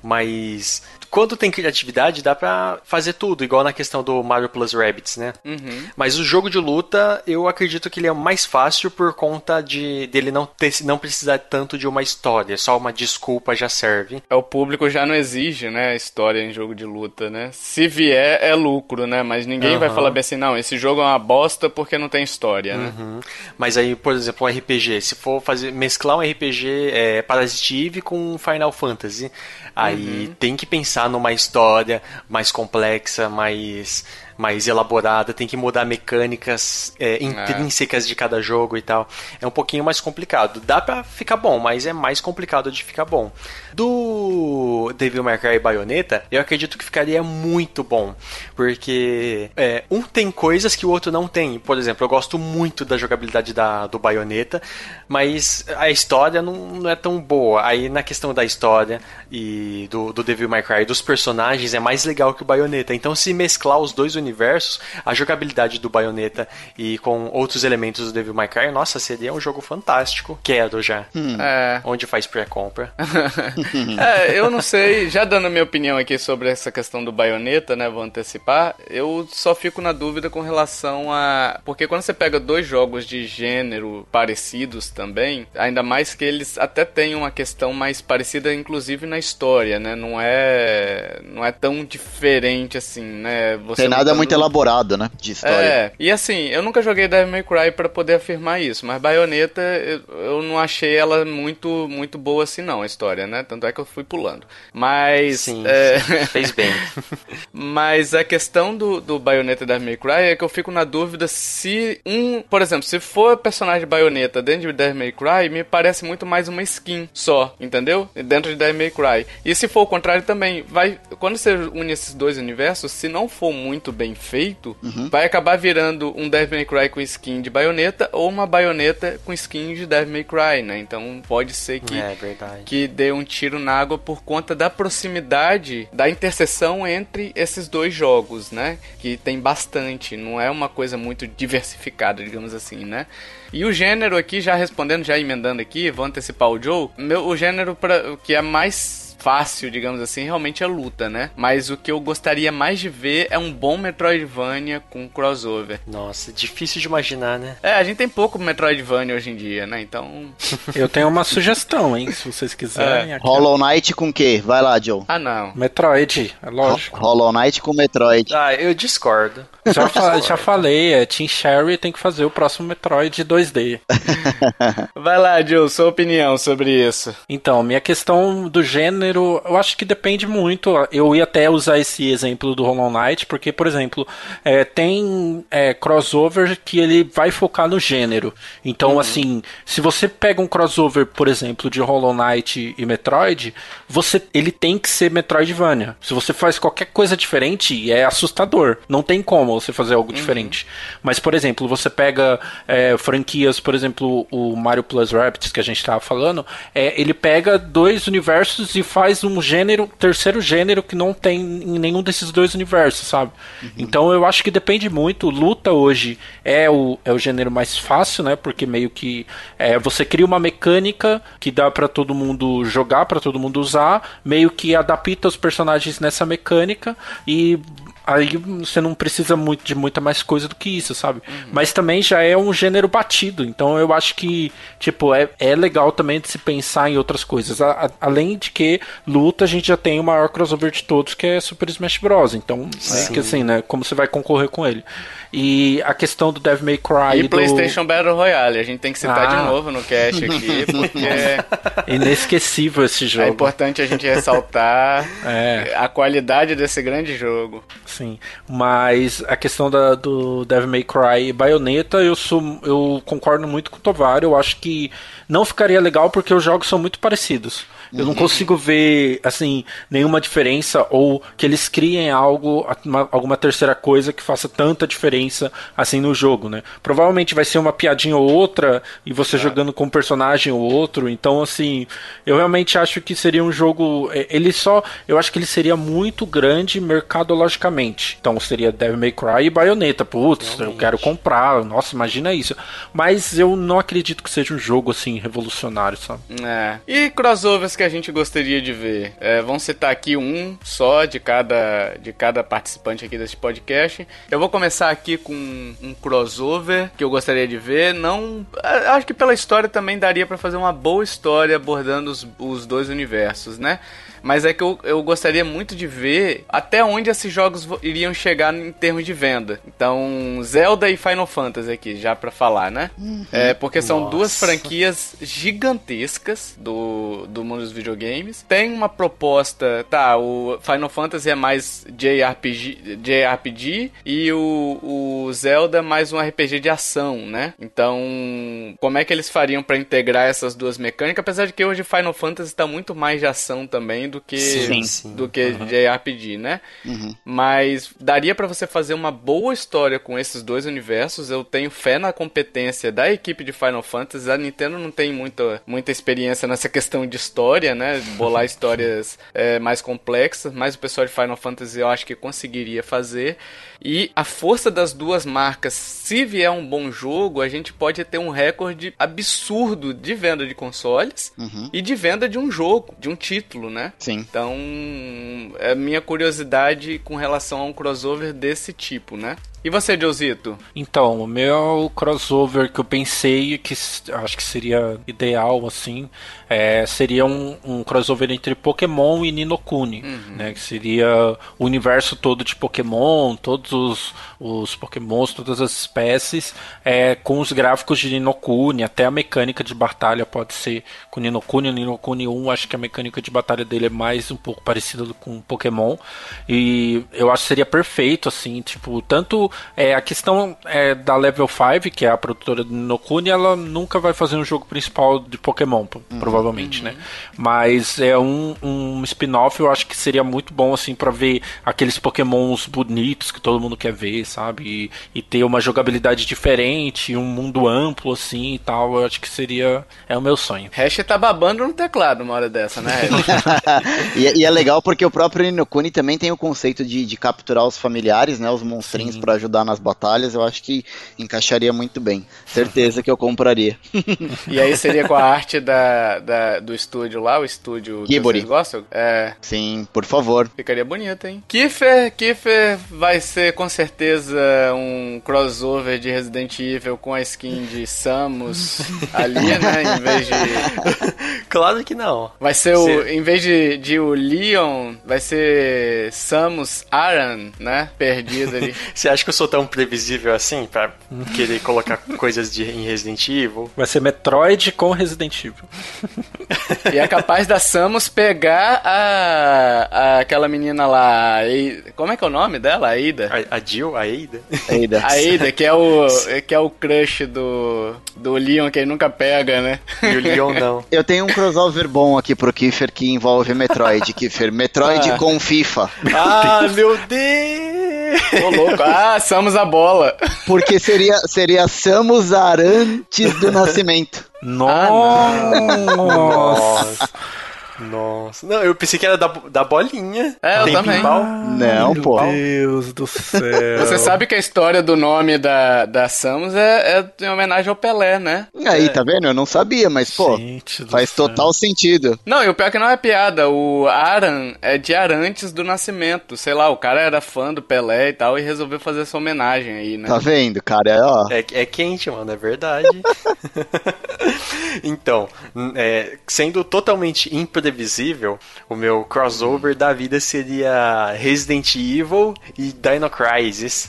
mas quando tem criatividade, dá pra fazer tudo, igual na questão do Mario Plus Rabbits, né? Uhum. Mas o jogo de luta, eu acredito que ele é mais fácil por conta de dele não ter, não precisar tanto de uma história, só uma desculpa já serve. É o público já não exige, né, história em jogo de luta, né? Se vier é lucro, né? Mas ninguém uhum. vai falar bem assim, não, esse jogo é uma bosta porque não tem história, né? Uhum. Mas aí, por exemplo, um RPG, se for fazer mesclar um RPG é, Parasite Eve com Final Fantasy, aí uhum. tem que pensar pensar numa história mais complexa, mais mais elaborada, tem que mudar mecânicas é, é. intrínsecas é. de cada jogo e tal. É um pouquinho mais complicado. Dá pra ficar bom, mas é mais complicado de ficar bom. Do Devil May Cry e Bayonetta, eu acredito que ficaria muito bom, porque é, um tem coisas que o outro não tem. Por exemplo, eu gosto muito da jogabilidade da, do Bayonetta, mas a história não, não é tão boa. Aí na questão da história e do, do Devil May Cry dos personagens é mais legal que o Bayonetta. Então se mesclar os dois universos universos, a jogabilidade do Bayonetta e com outros elementos do Devil May Cry, nossa, seria um jogo fantástico. Quero já. Hum. É. Onde faz pré-compra. é, eu não sei, já dando a minha opinião aqui sobre essa questão do Bayonetta, né, vou antecipar, eu só fico na dúvida com relação a... Porque quando você pega dois jogos de gênero parecidos também, ainda mais que eles até têm uma questão mais parecida, inclusive na história, né, não é, não é tão diferente assim, né. Você Tem nada muito elaborado, né? De história. É, e assim, eu nunca joguei Devil May Cry pra poder afirmar isso, mas Bayonetta eu, eu não achei ela muito, muito boa assim, não, a história, né? Tanto é que eu fui pulando. Mas. Sim, é... sim fez bem. mas a questão do, do Bayonetta Devil May Cry é que eu fico na dúvida se um. Por exemplo, se for personagem de Bayonetta dentro de Devil May Cry, me parece muito mais uma skin só, entendeu? Dentro de Devil May Cry. E se for o contrário também, vai. Quando você une esses dois universos, se não for muito bem feito, uhum. vai acabar virando um Devil May Cry com skin de baioneta ou uma baioneta com skin de Devil May Cry, né? Então pode ser que, é, que dê um tiro na água por conta da proximidade, da interseção entre esses dois jogos, né? Que tem bastante, não é uma coisa muito diversificada, digamos assim, né? E o gênero aqui, já respondendo, já emendando aqui, vou antecipar o Joe, meu, o gênero pra, que é mais fácil, digamos assim, realmente é luta, né? Mas o que eu gostaria mais de ver é um bom Metroidvania com crossover. Nossa, difícil de imaginar, né? É, a gente tem pouco Metroidvania hoje em dia, né? Então. eu tenho uma sugestão, hein? Se vocês quiserem. É. Hollow Knight com o quê? Vai lá, Joe. Ah, não. Metroid, é lógico. Hollow Knight com Metroid. Ah, eu discordo. Já, fa já falei, é Team Sherry tem que fazer o próximo Metroid 2D. Vai lá, Joe, sua opinião sobre isso. Então, minha questão do gênero gênero, eu acho que depende muito. Eu ia até usar esse exemplo do Hollow Knight, porque, por exemplo, é, tem é, crossover que ele vai focar no gênero. Então, uhum. assim, se você pega um crossover, por exemplo, de Hollow Knight e Metroid, você, ele tem que ser Metroidvania. Se você faz qualquer coisa diferente, é assustador. Não tem como você fazer algo uhum. diferente. Mas, por exemplo, você pega é, franquias, por exemplo, o Mario Plus Rabbids que a gente estava falando, é, ele pega dois universos e faz faz um gênero, terceiro gênero que não tem em nenhum desses dois universos, sabe? Uhum. Então eu acho que depende muito. Luta hoje é o, é o gênero mais fácil, né? Porque meio que é, você cria uma mecânica que dá para todo mundo jogar, para todo mundo usar, meio que adapta os personagens nessa mecânica e aí você não precisa muito de muita mais coisa do que isso, sabe? Uhum. Mas também já é um gênero batido, então eu acho que, tipo, é, é legal também de se pensar em outras coisas. A, a, além de que luta, a gente já tem o maior crossover de todos, que é Super Smash Bros. Então, é que assim, né? Como você vai concorrer com ele? E a questão do Devil May Cry. E do... PlayStation Battle Royale, a gente tem que citar ah. de novo no cast aqui, porque. Inesquecível esse jogo. É importante a gente ressaltar é. a qualidade desse grande jogo. Sim, mas a questão da, do Devil May Cry e Bayonetta, eu, sou, eu concordo muito com o Tovar. Eu acho que não ficaria legal porque os jogos são muito parecidos. Eu não consigo ver, assim, nenhuma diferença ou que eles criem algo, uma, alguma terceira coisa que faça tanta diferença assim no jogo, né? Provavelmente vai ser uma piadinha ou outra e você é. jogando com um personagem ou outro. Então, assim, eu realmente acho que seria um jogo. É, ele só. Eu acho que ele seria muito grande mercadologicamente. Então seria Devil May Cry e Bayonetta. Putz, realmente. eu quero comprar. Nossa, imagina isso. Mas eu não acredito que seja um jogo assim revolucionário, sabe? É. E crossovers que a gente gostaria de ver? É, vamos citar aqui um só de cada, de cada participante aqui desse podcast. Eu vou começar aqui com um crossover que eu gostaria de ver. Não, acho que pela história também daria para fazer uma boa história abordando os, os dois universos, né? Mas é que eu, eu gostaria muito de ver até onde esses jogos iriam chegar em termos de venda. Então, Zelda e Final Fantasy aqui, já para falar, né? Uhum. É, porque são Nossa. duas franquias gigantescas do, do mundo dos videogames. Tem uma proposta, tá, o Final Fantasy é mais JRPG, JRPG e o, o Zelda é mais um RPG de ação, né? Então, como é que eles fariam para integrar essas duas mecânicas? Apesar de que hoje Final Fantasy tá muito mais de ação também do que sim, sim. do que uhum. JRPG, né? Uhum. Mas daria para você fazer uma boa história com esses dois universos. Eu tenho fé na competência da equipe de Final Fantasy. A Nintendo não tem muita, muita experiência nessa questão de história, né? Bolar histórias é, mais complexas, mas o pessoal de Final Fantasy eu acho que conseguiria fazer. E a força das duas marcas, se vier um bom jogo, a gente pode ter um recorde absurdo de venda de consoles uhum. e de venda de um jogo, de um título, né? Sim. Então, é minha curiosidade com relação a um crossover desse tipo, né? E você, Josito? Então, o meu crossover que eu pensei que acho que seria ideal, assim, é, seria um, um, crossover entre Pokémon e Ninokuni, uhum. né? Que seria o universo todo de Pokémon, todos os, os Pokémons, todas as espécies, é, com os gráficos de Ninokuni, até a mecânica de batalha pode ser com Ninokuni. O Ninokuni 1, acho que a mecânica de batalha dele é mais um pouco parecida com Pokémon. E eu acho que seria perfeito, assim, tipo, tanto é, a questão é, da Level 5, que é a produtora do Ninokuni, ela nunca vai fazer um jogo principal de Pokémon, uhum, provavelmente, né? uhum. né? Mas é um, um spin-off, eu acho que seria muito bom, assim, para ver aqueles Pokémons bonitos que todo mundo quer ver, sabe? E, e, ter uma jogabilidade diferente, um mundo amplo, assim, e tal, eu acho que seria... é o meu sonho. Hash tá babando no teclado uma hora dessa, né? e, e, é legal porque o próprio Ninokuni também tem o conceito de, de capturar os familiares, né? Os monstrinhos para ajudar nas batalhas, eu acho que encaixaria muito bem. Certeza que eu compraria. e aí seria com a arte da, da do estúdio lá, o estúdio Gibori. que vocês gostam? É. Sim, por favor. Ficaria bonito, hein? Kiefer, Kiefer vai ser com certeza um crossover de Resident Evil com a skin de Samus ali, né? Em vez de. Claro que não. Vai ser o. Em vez de, de o Leon, vai ser Samus Aran, né? Perdido ali. Você acha que eu sou tão previsível assim pra querer colocar coisas de, em Resident Evil? Vai ser Metroid com Resident Evil. e é capaz da Samus pegar a, a aquela menina lá. A, como é que é o nome dela? A Ada? A, a Jill? A Ada? Ada. A Ada, que é o, que é o crush do, do Leon, que ele nunca pega, né? E o Leon não. Eu tenho um crossover bom aqui pro Kiefer que envolve Metroid, Kiefer. Metroid ah. com FIFA. Ah, meu Deus! Ô, louco. Ah, Samus a bola. Porque seria, seria Samus Arantes do Nascimento. Nossa! Ah, Nossa! Nossa. Não, eu pensei que era da, da bolinha. É, eu Tem também. Pinball? Não, Meu pô. Meu Deus do céu. Você sabe que a história do nome da, da Samus é, é em homenagem ao Pelé, né? Aí, é. tá vendo? Eu não sabia, mas, pô, faz céu. total sentido. Não, e o pior é que não é piada. O Aran é de Arantes do Nascimento. Sei lá, o cara era fã do Pelé e tal e resolveu fazer essa homenagem aí, né? Tá vendo, cara? É, ó. É, é quente, mano, é verdade. então, é, sendo totalmente imprevisível previsível, o meu crossover da vida seria Resident Evil e Dino Crisis.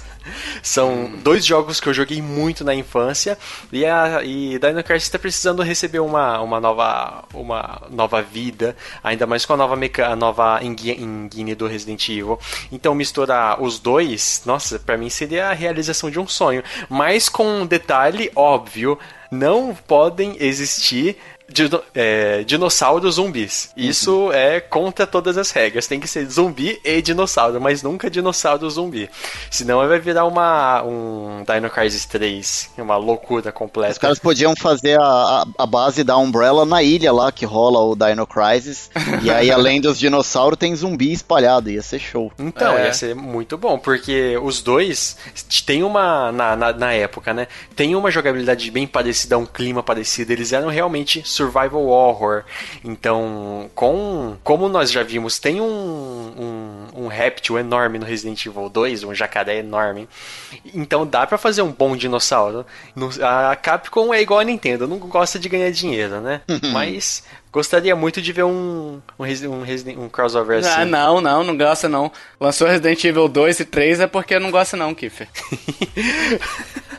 São dois jogos que eu joguei muito na infância e, a, e Dino Crisis está precisando receber uma, uma, nova, uma nova vida, ainda mais com a nova, meca, a nova engine do Resident Evil. Então misturar os dois, nossa, para mim seria a realização de um sonho. Mas com um detalhe óbvio, não podem existir dino, é, dinossauros zumbis. Uhum. Isso é contra todas as regras. Tem que ser zumbi e dinossauro, mas nunca dinossauro zumbi. Senão vai virar uma, um Dino Crisis 3, uma loucura completa. Os caras podiam fazer a, a, base da Umbrella na ilha lá que rola o Dino Crisis. e aí, além dos dinossauros, tem zumbi espalhado. Ia ser show. Então, é. ia ser muito bom, porque os dois tem uma. Na, na, na época, né? Tem uma jogabilidade bem parecida, um clima parecido. Eles eram realmente survival horror. Então, com como nós já vimos, tem um, um, um réptil enorme no Resident Evil 2, um jacaré enorme. Então dá para fazer um bom dinossauro. A Capcom é igual a Nintendo, não gosta de ganhar dinheiro, né? Mas Gostaria muito de ver um, um, um, um crossover assim. Ah, não, não, não gosta não. Lançou Resident Evil 2 e 3 é porque não gosta não, Kiffer.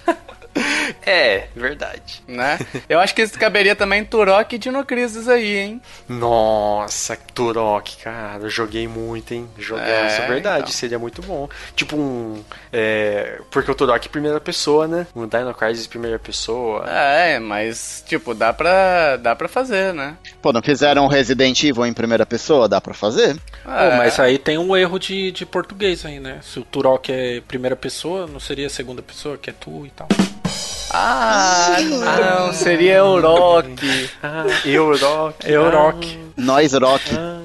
É, verdade. Né? Eu acho que isso caberia também Turok e Dinocrisis aí, hein? Nossa, Turok, cara, eu joguei muito, hein? Joguei, é, é verdade, então. seria muito bom. Tipo um. É, porque o Turok é primeira pessoa, né? Um Dino Crisis primeira pessoa. É, mas, tipo, dá pra, dá pra fazer, né? Pô, não fizeram Resident Evil em primeira pessoa? Dá pra fazer? É. Pô, mas aí tem um erro de, de português aí, né? Se o Turok é primeira pessoa, não seria segunda pessoa, que é tu e tal. Ah, não, seria Euroc. Ah, Euroc. Euroc. Nós Rock. Ah,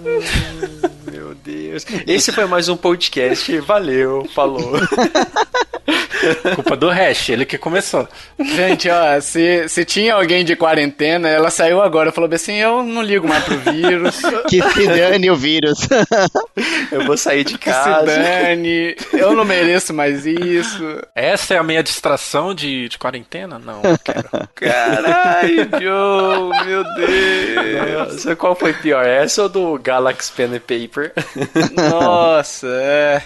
meu Deus. Deus. Esse foi mais um podcast. Valeu, falou. Culpa do Hash, ele que começou. Gente, ó, se, se tinha alguém de quarentena, ela saiu agora. Falou assim: eu não ligo mais pro vírus. Que se dane o vírus. Eu vou sair de casa. Que se dane. Eu não mereço mais isso. Essa é a minha distração de, de quarentena? Não, quero. Caralho, Joe, meu Deus. Nossa, qual foi pior? Essa ou do Galaxy Pen and Paper? Nossa, é.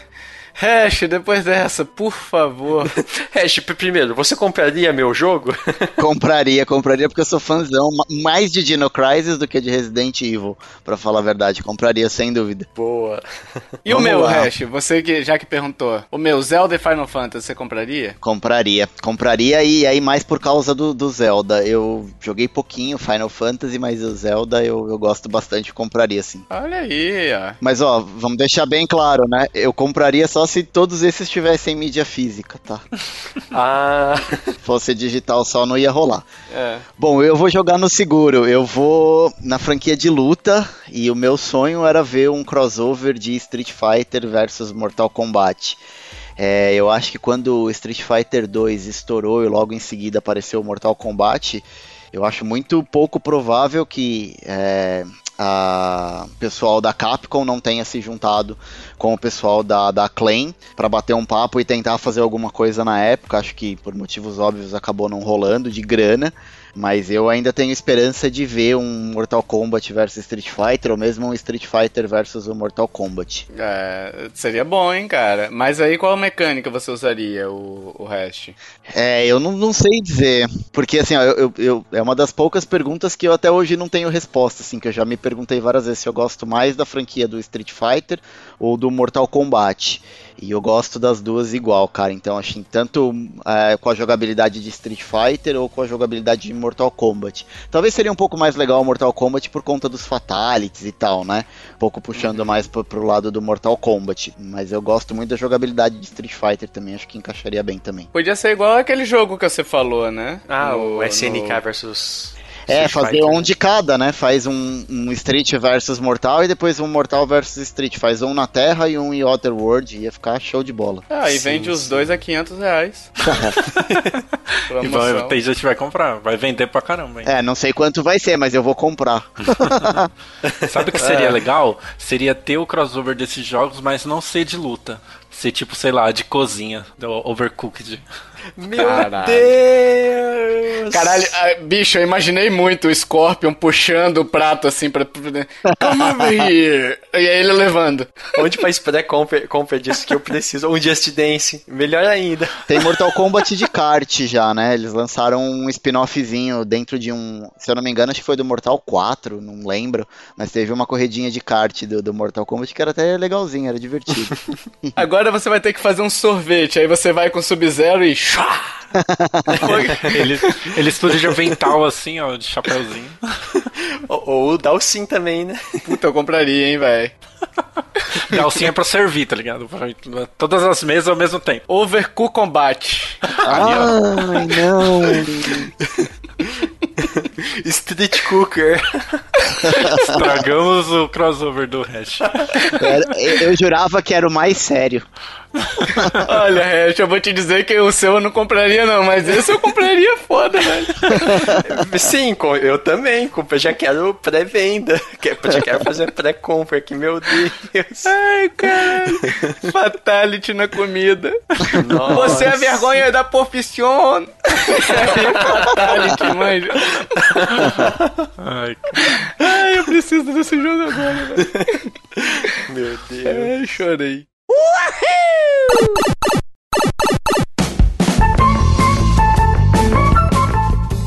Hash, depois dessa, por favor. Hash, primeiro, você compraria meu jogo? compraria, compraria porque eu sou fãzão mais de Dino Crisis do que de Resident Evil, para falar a verdade. Compraria sem dúvida. Boa. E Vamos o meu, lá. Hash, você que já que perguntou, o meu Zelda e Final Fantasy, você compraria? Compraria. Compraria e aí mais por causa do, do Zelda. Eu joguei pouquinho Final Fantasy, mas o Zelda eu, eu gosto bastante, compraria sim. Olha aí, ó. Mas ó, vamos deixar bem claro, né? Eu compraria só se todos esses tivessem mídia física, tá? ah. Fosse digital só não ia rolar. É. Bom, eu vou jogar no seguro. Eu vou na franquia de luta e o meu sonho era ver um crossover de Street Fighter versus Mortal Kombat. É, eu acho que quando Street Fighter 2 estourou e logo em seguida apareceu o Mortal Kombat, eu acho muito pouco provável que é, a pessoal da Capcom não tenha se juntado com o pessoal da, da Acclaim para bater um papo e tentar fazer alguma coisa na época. Acho que por motivos óbvios acabou não rolando de grana. Mas eu ainda tenho esperança de ver um Mortal Kombat versus Street Fighter, ou mesmo um Street Fighter versus o Mortal Kombat. É, seria bom, hein, cara. Mas aí qual mecânica você usaria, o, o Hash? É, eu não, não sei dizer. Porque, assim, ó, eu, eu, é uma das poucas perguntas que eu até hoje não tenho resposta, assim, que eu já me perguntei várias vezes se eu gosto mais da franquia do Street Fighter ou do Mortal Kombat. E eu gosto das duas igual, cara. Então, assim, tanto é, com a jogabilidade de Street Fighter ou com a jogabilidade de Mortal Kombat. Talvez seria um pouco mais legal o Mortal Kombat por conta dos fatalities e tal, né? Um pouco puxando uhum. mais pro, pro lado do Mortal Kombat. Mas eu gosto muito da jogabilidade de Street Fighter também. Acho que encaixaria bem também. Podia ser igual aquele jogo que você falou, né? Ah, no, o SNK no... versus é, fazer um de cada, né? Faz um, um, Street versus Mortal e depois um Mortal versus Street. Faz um na Terra e um em Otherworld. Ia ficar show de bola. Ah, e sim, vende sim. os dois a 500 reais. e vai, tem gente que vai comprar. Vai vender pra caramba, hein? É, não sei quanto vai ser, mas eu vou comprar. Sabe o que seria é. legal? Seria ter o crossover desses jogos, mas não ser de luta. Ser tipo, sei lá, de cozinha, do Overcooked. Meu Caralho. Deus! Caralho, ah, bicho, eu imaginei muito o Scorpion puxando o prato assim pra. Come over here! E aí ele levando. Onde faz pré-compra compra disso que eu preciso? Um Just Dance. Melhor ainda. Tem Mortal Kombat de kart já, né? Eles lançaram um spin-offzinho dentro de um. Se eu não me engano, acho que foi do Mortal 4, não lembro. Mas teve uma corredinha de kart do, do Mortal Kombat que era até legalzinho, era divertido. Agora você vai ter que fazer um sorvete. Aí você vai com Sub-Zero e ele, ele estuda de avental assim, ó, de chapéuzinho. Ou, ou Dalsin também, né? Puta, eu compraria, hein, velho. Dalsin é pra servir, tá ligado? Todas as mesas ao mesmo tempo. Overcook Combate. Ai, não. Street Cooker. Estragamos o crossover do Hash. Eu jurava que era o mais sério. Olha, Hash, eu vou te dizer que o seu eu não compraria, não, mas esse eu compraria foda, velho. Sim, eu também. Eu já quero pré-venda. Já quero fazer pré-compra aqui, meu Deus. Ai, cara. Fatality na comida. Nossa. Você é a vergonha da profissão. Fatality, mãe. Ai, cara. Ai, eu preciso desse jogo agora, velho. Meu Deus. Ai, chorei. Uhul!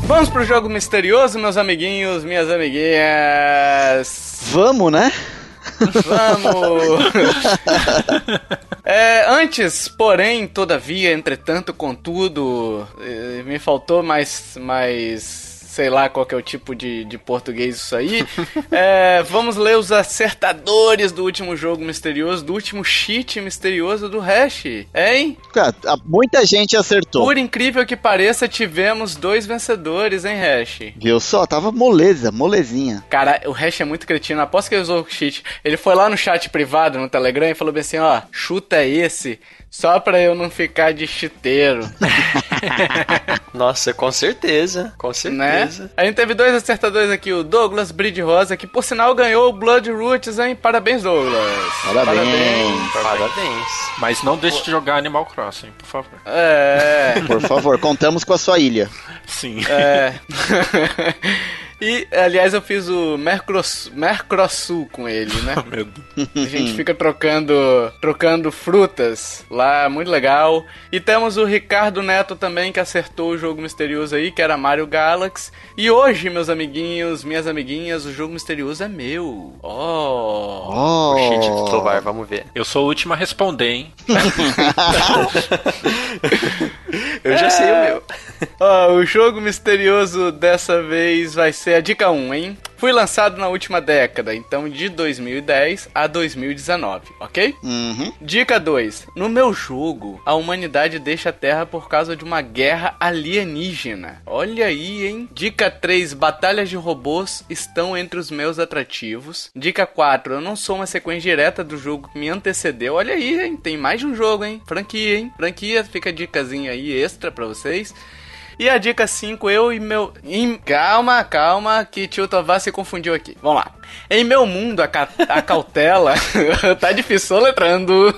Vamos pro jogo misterioso, meus amiguinhos, minhas amiguinhas. Vamos, né? Vamos! é, antes, porém, todavia, entretanto, contudo, eh, me faltou mais, mais sei lá qual que é o tipo de, de português isso aí. é, vamos ler os acertadores do último jogo misterioso, do último cheat misterioso do Hash, hein? Cara, muita gente acertou. Por incrível que pareça, tivemos dois vencedores, hein, Hash? Viu só? Tava moleza, molezinha. Cara, o Hash é muito cretino. Aposto que ele usou o cheat. Ele foi lá no chat privado, no Telegram, e falou bem assim, ó, chuta esse só pra eu não ficar de chiteiro. Nossa, com certeza. Com né? certeza. Né? A gente teve dois acertadores aqui, o Douglas Bride Rosa, que por sinal ganhou o Blood Roots, hein? Parabéns, Douglas. Parabéns. Parabéns. Parabéns. Mas não deixe de jogar Animal Crossing, por favor. É. Por favor, contamos com a sua ilha. Sim. É. E, aliás, eu fiz o Mercros, Mercrosul com ele, né? Meu Deus. A gente fica trocando, trocando frutas lá, muito legal. E temos o Ricardo Neto também, que acertou o jogo misterioso aí, que era Mario Galaxy. E hoje, meus amiguinhos, minhas amiguinhas, o jogo misterioso é meu. Oh! Oh! O cheat do Tovar, vamos ver. Eu sou o último a responder, hein? eu já é... sei o meu. Ó, o jogo misterioso dessa vez vai ser a dica 1, hein? Fui lançado na última década, então de 2010 a 2019, ok? Uhum. Dica 2. No meu jogo, a humanidade deixa a Terra por causa de uma guerra alienígena. Olha aí, hein? Dica 3. Batalhas de robôs estão entre os meus atrativos. Dica 4. Eu não sou uma sequência direta do jogo que me antecedeu. Olha aí, hein? Tem mais de um jogo, hein? Franquia, hein? Franquia, fica a dicasinha aí extra pra vocês. E a dica 5, eu e meu. Calma, calma, que tio Tovar se confundiu aqui. Vamos lá. Em meu mundo, a, ca... a cautela. tá difícil letrando.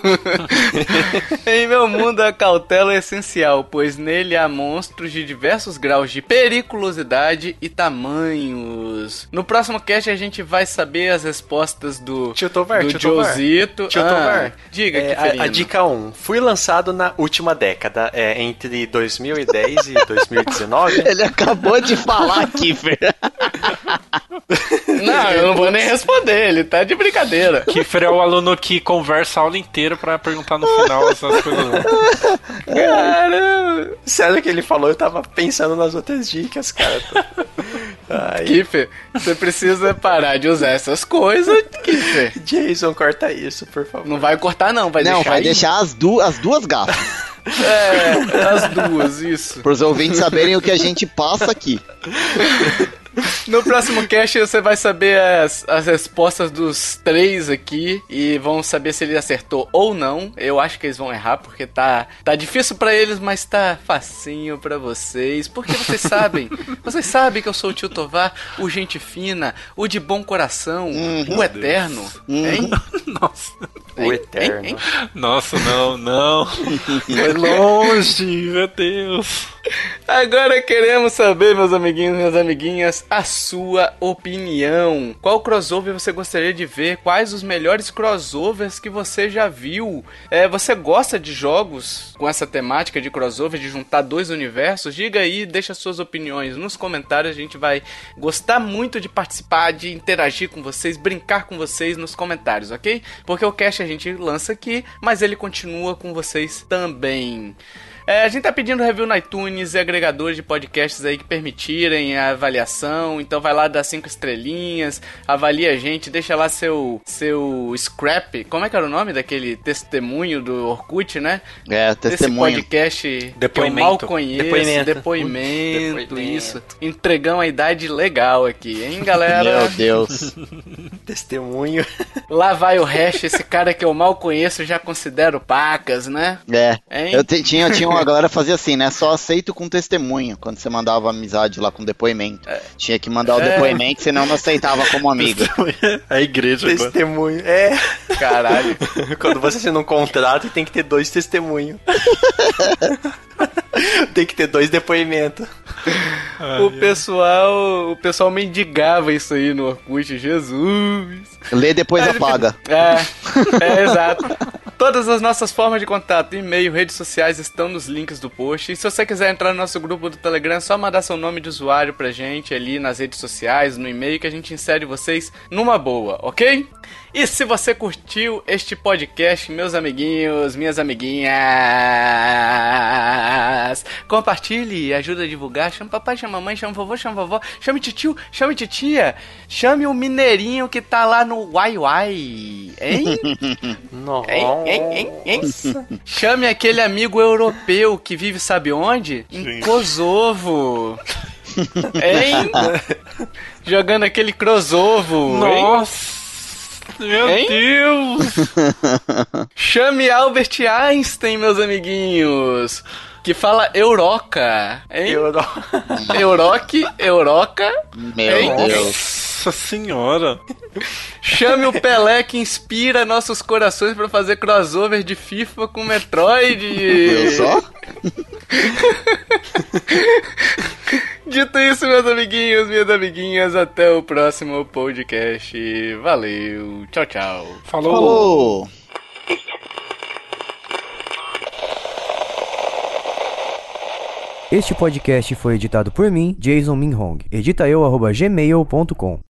em meu mundo, a cautela é essencial, pois nele há monstros de diversos graus de periculosidade e tamanhos. No próximo cast, a gente vai saber as respostas do. Tio Tovar, do tio Josito. Tio ah, Tovar. Diga, é, a, a, dica 1. Um, fui lançado na última década, é, entre 2010 e 2019. Ele acabou de falar, Kiffer. Não, eu não vou nem responder, ele tá de brincadeira. Kiffer é o aluno que conversa a aula inteira pra perguntar no final essas coisas. Caramba! Sério que ele falou, eu tava pensando nas outras dicas, cara. Kiffer, você precisa parar de usar essas coisas, Kiffer. Jason, corta isso, por favor. Não vai cortar não, vai não, deixar Não, vai aí. deixar as, du as duas gafas. É, as duas, isso. Para os ouvintes saberem o que a gente passa aqui. No próximo cast você vai saber as, as respostas dos três aqui e vão saber se ele acertou ou não. Eu acho que eles vão errar porque tá, tá difícil para eles, mas tá facinho para vocês. Porque vocês sabem, vocês sabem que eu sou o tio Tovar, o gente fina, o de bom coração, uhum. o eterno. Uhum. Hein? Nossa. O eterno. Hein? Hein? Nossa, não, não. Foi longe, meu Deus. Agora queremos saber, meus amiguinhos e minhas amiguinhas, a sua opinião. Qual crossover você gostaria de ver? Quais os melhores crossovers que você já viu? É, você gosta de jogos com essa temática de crossover, de juntar dois universos? Diga aí, deixa suas opiniões nos comentários. A gente vai gostar muito de participar, de interagir com vocês, brincar com vocês nos comentários, ok? Porque o cast a gente lança aqui, mas ele continua com vocês também. É, a gente tá pedindo review no iTunes e agregadores de podcasts aí que permitirem a avaliação. Então vai lá dar cinco estrelinhas, avalia a gente, deixa lá seu seu scrap. Como é que era o nome daquele testemunho do Orkut, né? É, testemunho. Esse podcast depoimento. que eu mal conheço. Depoimento. Depoimento, depoimento. isso. Entregamos a idade legal aqui, hein, galera? Meu Deus. testemunho. Lá vai o hash, esse cara que eu mal conheço, já considero pacas, né? É. Hein? Eu tinha, tinha uma galera fazia assim, né? Só aceito com testemunho. Quando você mandava amizade lá com depoimento. É. Tinha que mandar o é. depoimento, senão não aceitava como amigo. A igreja. Testemunho. Agora. É. Caralho. Quando você assina um contrato, tem que ter dois testemunhos. tem que ter dois depoimentos. o pessoal, o pessoal mendigava isso aí no Orkut, Jesus. Lê depois apaga. É, é exato. Todas as nossas formas de contato, e-mail, redes sociais estão nos links do post. E se você quiser entrar no nosso grupo do Telegram, é só mandar seu nome de usuário pra gente ali nas redes sociais, no e-mail, que a gente insere vocês numa boa, ok? E se você curtiu este podcast, meus amiguinhos, minhas amiguinhas, compartilhe, ajuda a divulgar. Chama papai, chama mamãe, chama vovô, chama vovó, chame tio, chame titia, chame o mineirinho que tá lá no Uai Uai, hein? Nossa. Hein, hein, hein, hein? Chame aquele amigo europeu que vive sabe onde? Em Kosovo. hein? Jogando aquele crossovo. Nossa. Hein? Meu hein? Deus! Chame Albert Einstein, meus amiguinhos! Que fala Euroca, hein? Euro... Euroque, Euroca. Meu hein? Deus. Nossa senhora! Chame o Pelé que inspira nossos corações para fazer crossover de FIFA com Metroid. Eu só? Dito isso, meus amiguinhos, minhas amiguinhas, até o próximo podcast. Valeu, tchau, tchau. Falou! Falou. Este podcast foi editado por mim, Jason Minhong. Edita eu, gmail.com.